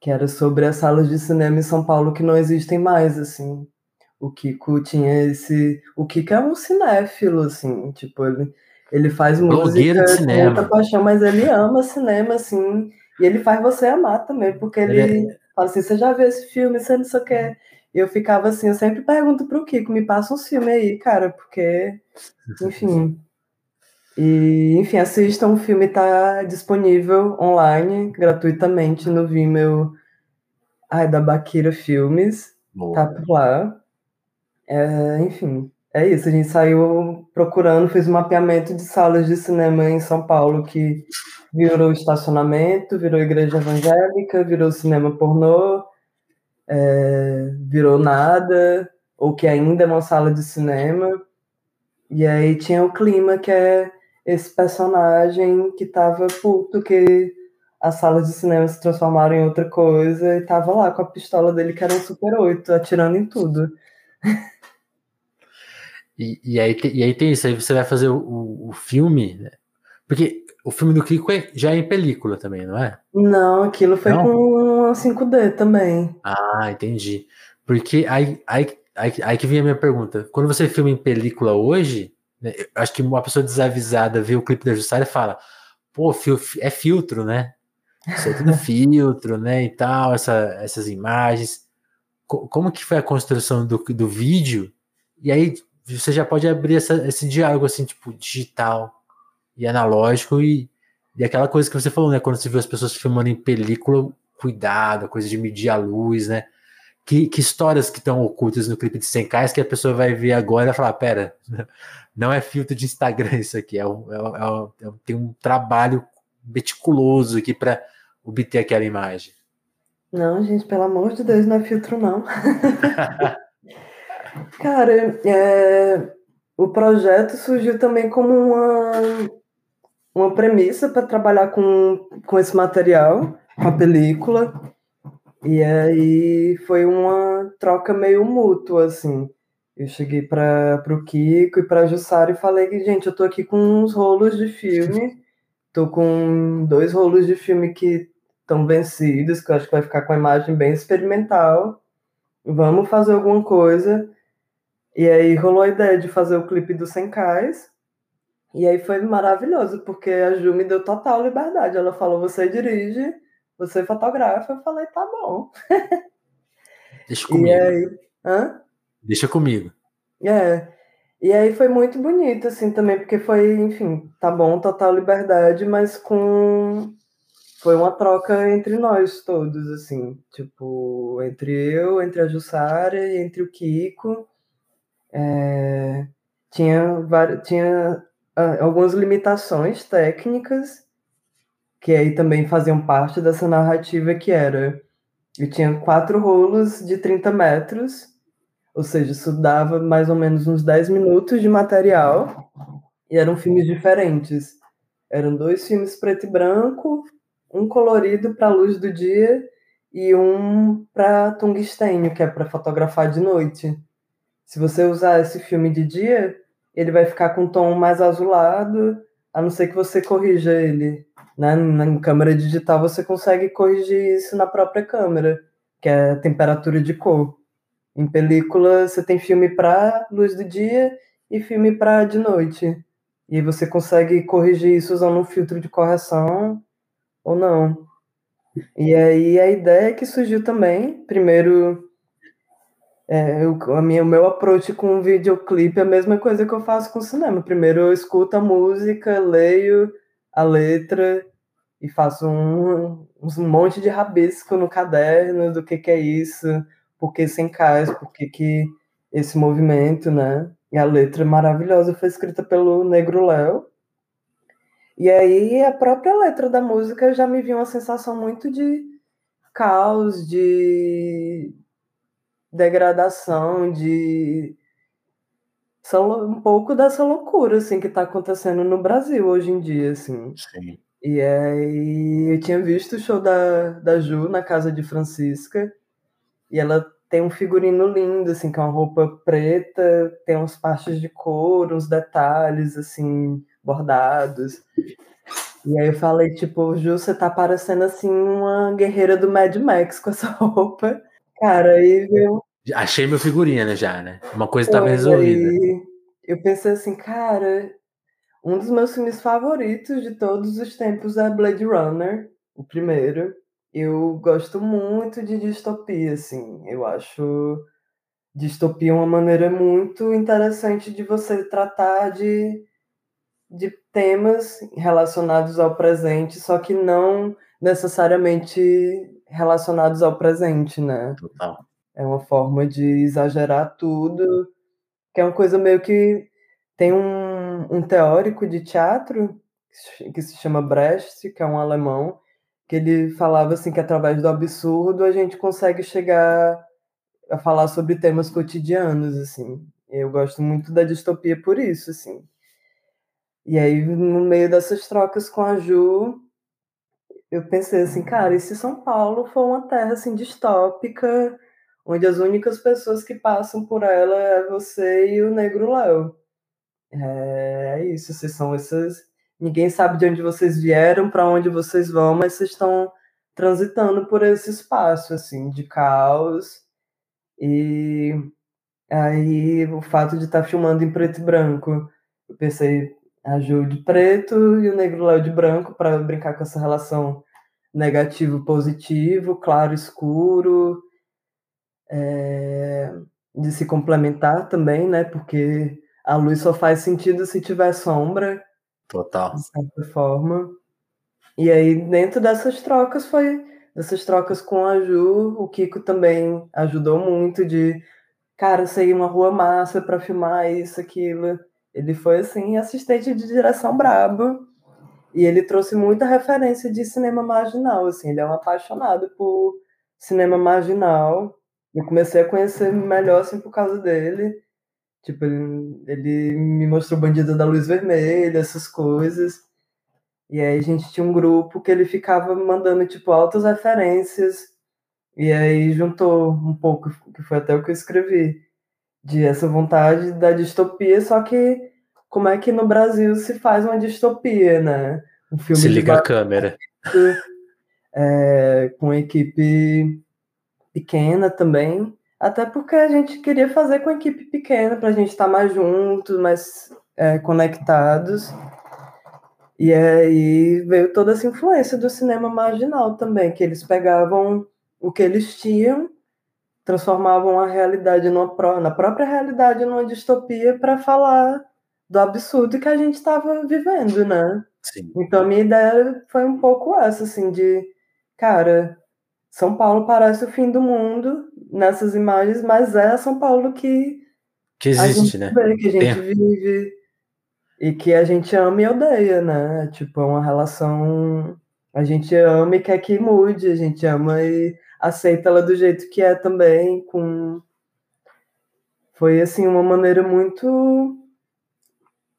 que era sobre as salas de cinema em São Paulo que não existem mais, assim. O Kiko tinha esse... O Kiko é um cinéfilo, assim, tipo, ele, ele faz música de cinema. paixão, mas ele ama cinema, assim, e ele faz você amar também, porque ele, ele é... fala assim, você já viu esse filme, você não sei o que... E eu ficava assim, eu sempre pergunto pro Kiko, me passa um filme aí, cara, porque, enfim... E, enfim, assistam, o filme está disponível online, gratuitamente, no Vimeo ai, da Baquira Filmes. Boa. Tá por lá. É, enfim, é isso. A gente saiu procurando, fez um mapeamento de salas de cinema em São Paulo que virou estacionamento, virou igreja evangélica, virou cinema pornô, é, virou nada, ou que ainda é uma sala de cinema. E aí tinha o clima que é esse personagem que tava puto que as salas de cinema se transformaram em outra coisa e tava lá com a pistola dele que era um Super 8, atirando em tudo. E, e, aí, e aí tem isso, aí você vai fazer o, o filme, né? Porque o filme do Kiko é, já é em película também, não é? Não, aquilo foi não? com 5D também. Ah, entendi. Porque aí, aí, aí, aí que vem a minha pergunta. Quando você filma em película hoje, né, acho que uma pessoa desavisada vê o clipe da Jussara e fala, pô, é filtro, né? Isso é tudo filtro, né? E tal, essa, essas imagens. Como que foi a construção do, do vídeo? E aí você já pode abrir essa, esse diálogo assim, tipo, digital e analógico e, e aquela coisa que você falou, né? Quando você viu as pessoas filmando em película, cuidado, a coisa de medir a luz, né? Que, que histórias que estão ocultas no clipe de 100k que a pessoa vai ver agora e falar, pera, não é filtro de Instagram isso aqui, é, um, é, um, é um, tem um trabalho meticuloso aqui para obter aquela imagem. Não, gente, pelo amor de Deus, não é filtro, não. Cara, é, o projeto surgiu também como uma, uma premissa para trabalhar com, com esse material, com a película. E aí foi uma troca meio mútua, assim. Eu cheguei para o Kiko e para a Jussara e falei que, gente, eu tô aqui com uns rolos de filme Tô com dois rolos de filme que estão vencidos, que eu acho que vai ficar com a imagem bem experimental. Vamos fazer alguma coisa. E aí rolou a ideia de fazer o clipe do Senkais. E aí foi maravilhoso, porque a Ju me deu total liberdade. Ela falou: você dirige, você fotografa. Eu falei: tá bom. Deixa comigo. E aí, hã? Deixa comigo. É. E aí foi muito bonito, assim, também, porque foi, enfim, tá bom, total liberdade, mas com. Foi uma troca entre nós todos, assim, tipo, entre eu, entre a Jussara e entre o Kiko. É... Tinha, tinha ah, algumas limitações técnicas que aí também faziam parte dessa narrativa que era eu tinha quatro rolos de 30 metros ou seja, isso dava mais ou menos uns 10 minutos de material e eram filmes diferentes. Eram dois filmes preto e branco, um colorido para a luz do dia e um para tungstênio, que é para fotografar de noite. Se você usar esse filme de dia, ele vai ficar com um tom mais azulado, a não ser que você corrija ele. Né? Na câmera digital você consegue corrigir isso na própria câmera, que é a temperatura de cor. Em película você tem filme para luz do dia e filme para de noite. E você consegue corrigir isso usando um filtro de correção ou não. E aí a ideia que surgiu também, primeiro, é, eu, a minha, o meu approach com o videoclipe é a mesma coisa que eu faço com o cinema. Primeiro eu escuto a música, leio a letra e faço um, um monte de rabisco no caderno do que, que é isso, por que sem cais, por que, que esse movimento, né? E a letra maravilhosa foi escrita pelo Negro Léo. E aí a própria letra da música já me viu uma sensação muito de caos, de degradação, de um pouco dessa loucura assim que está acontecendo no Brasil hoje em dia, assim. Sim. E aí eu tinha visto o show da, da Ju na casa de Francisca e ela tem um figurino lindo, assim, que é uma roupa preta, tem uns partes de couro, uns detalhes, assim, bordados. E aí eu falei, tipo, Ju, você tá parecendo assim uma guerreira do Mad Max com essa roupa. Cara, aí viu. Achei meu figurinha, né, já, né? Uma coisa estava resolvida. Eu pensei assim, cara, um dos meus filmes favoritos de todos os tempos é Blade Runner, o primeiro. Eu gosto muito de distopia, assim. Eu acho distopia uma maneira muito interessante de você tratar de de temas relacionados ao presente, só que não necessariamente relacionados ao presente, né? Total. É uma forma de exagerar tudo, que é uma coisa meio que tem um, um teórico de teatro que se chama Brecht, que é um alemão, que ele falava assim que através do absurdo a gente consegue chegar a falar sobre temas cotidianos assim. Eu gosto muito da distopia por isso, assim. E aí, no meio dessas trocas com a Ju, eu pensei assim, cara, e se São Paulo for uma terra assim distópica, onde as únicas pessoas que passam por ela é você e o Negro Léo? É, é isso, vocês são essas. Ninguém sabe de onde vocês vieram, para onde vocês vão, mas vocês estão transitando por esse espaço assim de caos. E aí o fato de estar tá filmando em preto e branco, eu pensei, a Ju de preto e o Negro Léo de branco para brincar com essa relação negativo positivo, claro escuro, é, de se complementar também, né? Porque a luz só faz sentido se tiver sombra. Total. De certa forma. E aí, dentro dessas trocas, foi dessas trocas com a Ju, o Kiko também ajudou muito de, cara, sair uma rua massa para filmar isso, aquilo. Ele foi, assim, assistente de direção brabo. E ele trouxe muita referência de cinema marginal, assim. Ele é um apaixonado por cinema marginal. Eu comecei a conhecer melhor, assim, por causa dele. Tipo, ele, ele me mostrou Bandida da Luz Vermelha, essas coisas. E aí a gente tinha um grupo que ele ficava mandando, tipo, altas referências. E aí juntou um pouco, que foi até o que eu escrevi de essa vontade da distopia, só que como é que no Brasil se faz uma distopia, né? Um filme se liga a câmera. É, com equipe pequena também, até porque a gente queria fazer com equipe pequena para a gente estar tá mais juntos, mais é, conectados. E aí veio toda essa influência do cinema marginal também, que eles pegavam o que eles tinham transformavam a realidade numa, na própria realidade numa distopia para falar do absurdo que a gente estava vivendo, né? Sim. Então a minha ideia foi um pouco essa, assim, de cara, São Paulo parece o fim do mundo nessas imagens, mas é São Paulo que que existe, né? Vê, que a gente Tem... vive e que a gente ama e odeia, né? Tipo, é uma relação a gente ama e quer que mude, a gente ama e aceita ela do jeito que é também, com foi assim uma maneira muito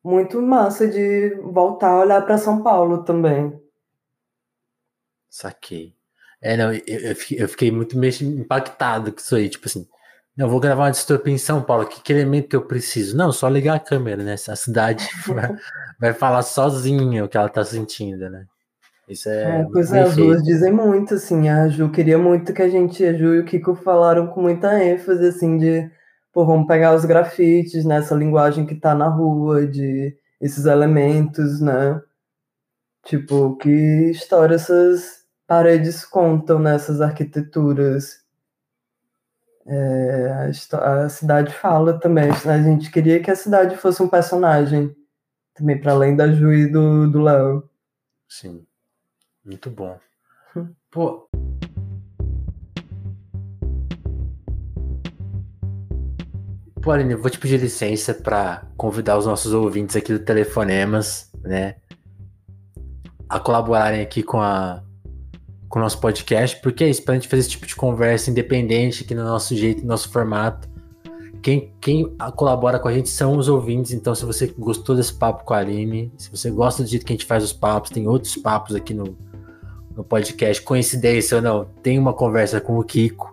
muito massa de voltar a olhar para São Paulo também. Saquei. É, não, eu, eu fiquei muito meio impactado com isso aí, tipo assim, Eu vou gravar uma distopia em São Paulo. Que, que elemento que eu preciso? Não, só ligar a câmera, né? A cidade vai, vai falar sozinha o que ela tá sentindo, né? Isso é. é pois é, as duas dizem muito, assim. A Ju queria muito que a gente, a Ju e o Kiko falaram com muita ênfase, assim, de pô, vamos pegar os grafites, nessa né, linguagem que tá na rua, de esses elementos, né? Tipo, que história essas paredes contam nessas arquiteturas. É, a, a, cidade fala também. A gente queria que a cidade fosse um personagem também, para além da Ju e do Léo. Sim, muito bom. Pô. Pô, Aline, eu vou te pedir licença para convidar os nossos ouvintes aqui do Telefonemas, né, a colaborarem aqui com a com o nosso podcast, porque é isso, pra gente fazer esse tipo de conversa independente aqui no nosso jeito, no nosso formato. Quem, quem colabora com a gente são os ouvintes, então se você gostou desse papo com a Aline, se você gosta do jeito que a gente faz os papos, tem outros papos aqui no, no podcast, coincidência ou não, tem uma conversa com o Kiko,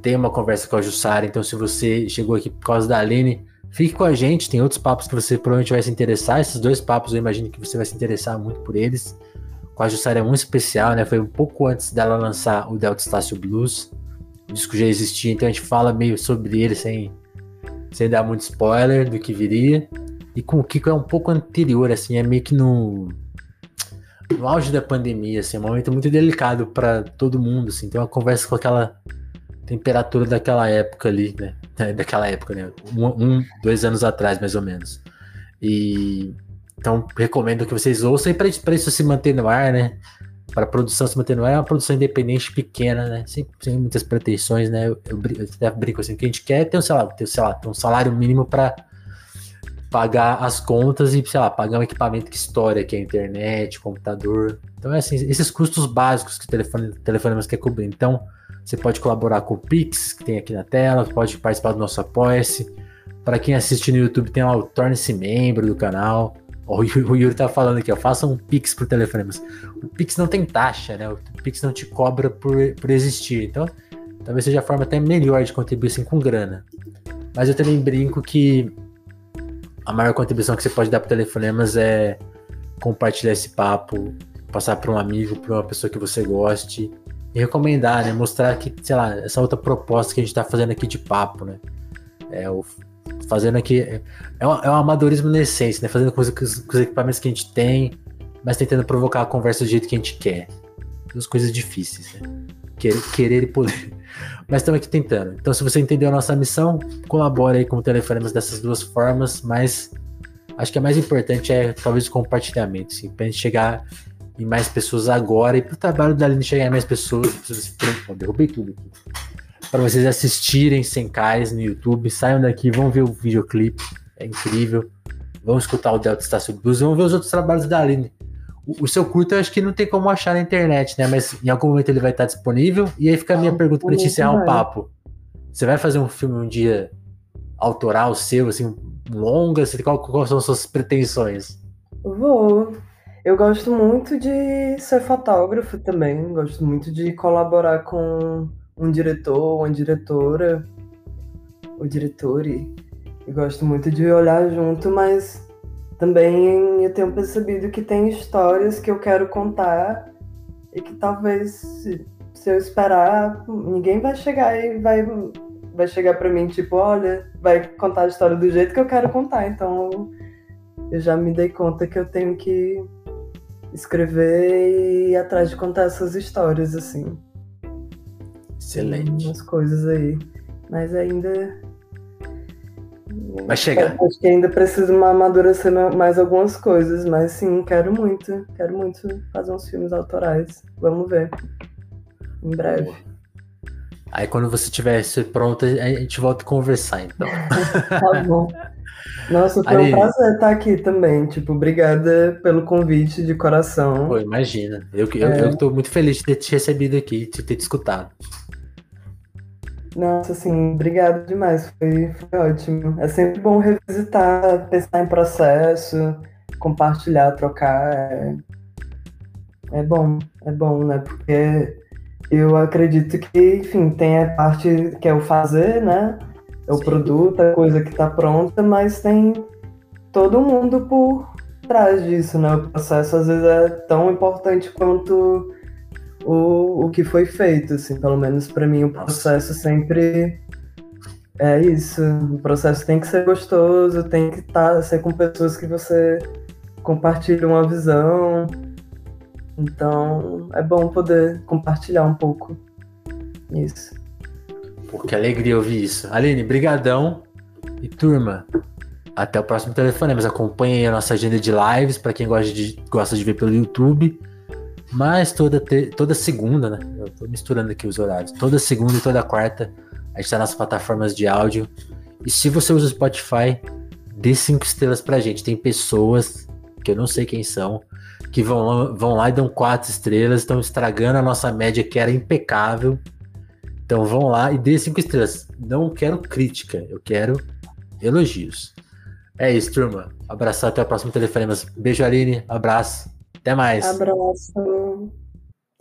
tem uma conversa com a Jussara, então se você chegou aqui por causa da Aline, fique com a gente, tem outros papos que você provavelmente vai se interessar, esses dois papos eu imagino que você vai se interessar muito por eles com a Jussara é muito especial, né? Foi um pouco antes dela lançar o Delta Estácio Blues. O disco já existia, então a gente fala meio sobre ele sem, sem dar muito spoiler do que viria. E com o Kiko é um pouco anterior, assim, é meio que no, no auge da pandemia, assim, é um momento muito delicado para todo mundo, assim. Tem uma conversa com aquela temperatura daquela época ali, né? Daquela época, né? Um, um dois anos atrás, mais ou menos. E então, recomendo que vocês ouçam e para isso se manter no ar, né? Para a produção se manter no ar, é uma produção independente pequena, né? Sem, sem muitas pretensões, né? Eu, eu, eu brinco assim: o que a gente quer é ter um, sei lá, ter, sei lá, ter um salário mínimo para pagar as contas e, sei lá, pagar um equipamento que estoura, que é internet, computador. Então, é assim, esses custos básicos que o telefone, telefonemas quer cobrir. Então, você pode colaborar com o Pix, que tem aqui na tela, pode participar do nosso Apoia-se. Para quem assiste no YouTube, tem lá o Torne-se Membro do canal. O Yuri tá falando aqui, ó, faça um Pix pro telefone, mas o Pix não tem taxa, né? O Pix não te cobra por, por existir. Então, talvez seja a forma até melhor de contribuir assim com grana. Mas eu também brinco que a maior contribuição que você pode dar pro telefonemas é compartilhar esse papo, passar para um amigo, para uma pessoa que você goste e recomendar, né? Mostrar que, sei lá, essa outra proposta que a gente tá fazendo aqui de papo, né? É o fazendo aqui. É um, é um amadorismo na essência, né? Fazendo coisa com os, com os, equipamentos que a gente tem, mas tentando provocar a conversa do jeito que a gente quer. Duas coisas difíceis, né? Querer, e poder. Mas estamos aqui tentando. Então, se você entendeu a nossa missão, colabore aí com o Telefonemas dessas duas formas, mas acho que a mais importante é talvez o compartilhamento, assim, pra gente chegar em mais pessoas agora e pro trabalho da Aline chegar em mais pessoas. Derrubei tudo aqui para vocês assistirem sem cais no YouTube. Saiam daqui, vão ver o videoclipe, é incrível. Vão escutar o Delta Estácio Blues, vão ver os outros trabalhos da Aline. O, o, seu curto eu acho que não tem como achar na internet, né? Mas em algum momento ele vai estar disponível. E aí fica a minha ah, pergunta para te encerrar o um papo. Você vai fazer um filme um dia autoral seu, assim, longa? Qual, quais são as suas pretensões? Vou. Eu gosto muito de ser fotógrafo também. Gosto muito de colaborar com um diretor, uma diretora, o diretor, e gosto muito de olhar junto, mas também eu tenho percebido que tem histórias que eu quero contar e que talvez se, se eu esperar, ninguém vai chegar e vai vai chegar para mim tipo, olha, vai contar a história do jeito que eu quero contar. Então eu já me dei conta que eu tenho que escrever e ir atrás de contar essas histórias assim. Excelente. Umas coisas aí. Mas ainda. Vai chegar. Acho que ainda preciso amadurecer mais algumas coisas, mas sim, quero muito. Quero muito fazer uns filmes autorais. Vamos ver. Em breve. Aí quando você estiver pronto, a gente volta a conversar, então. tá bom. Nossa, foi um prazer estar aqui também. Tipo, obrigada pelo convite de coração. Pô, imagina. Eu, eu, é. eu tô muito feliz de ter te recebido aqui, de ter te escutado. Nossa, assim, obrigado demais, foi, foi ótimo. É sempre bom revisitar, pensar em processo, compartilhar, trocar. É, é bom, é bom, né? Porque eu acredito que, enfim, tem a parte que é o fazer, né? É o Sim. produto, a coisa que está pronta, mas tem todo mundo por trás disso, né? O processo às vezes é tão importante quanto o, o que foi feito, assim, pelo menos para mim o processo sempre é isso. O processo tem que ser gostoso, tem que tá, ser com pessoas que você compartilha uma visão. Então é bom poder compartilhar um pouco isso. Pô, que alegria ouvir isso. Aline, brigadão. E turma, até o próximo telefone. Mas acompanhem a nossa agenda de lives para quem gosta de, gosta de ver pelo YouTube. Mas toda, toda segunda, né? Eu tô misturando aqui os horários. Toda segunda e toda quarta a gente tá nas plataformas de áudio. E se você usa o Spotify, dê cinco estrelas pra gente. Tem pessoas que eu não sei quem são, que vão, vão lá e dão quatro estrelas, estão estragando a nossa média que era impecável. Então vão lá e dê cinco estrelas. Não quero crítica, eu quero elogios. É isso, turma. Abraço até o próximo telefonemas. Beijo, Aline. Abraço. Até mais. Abraço.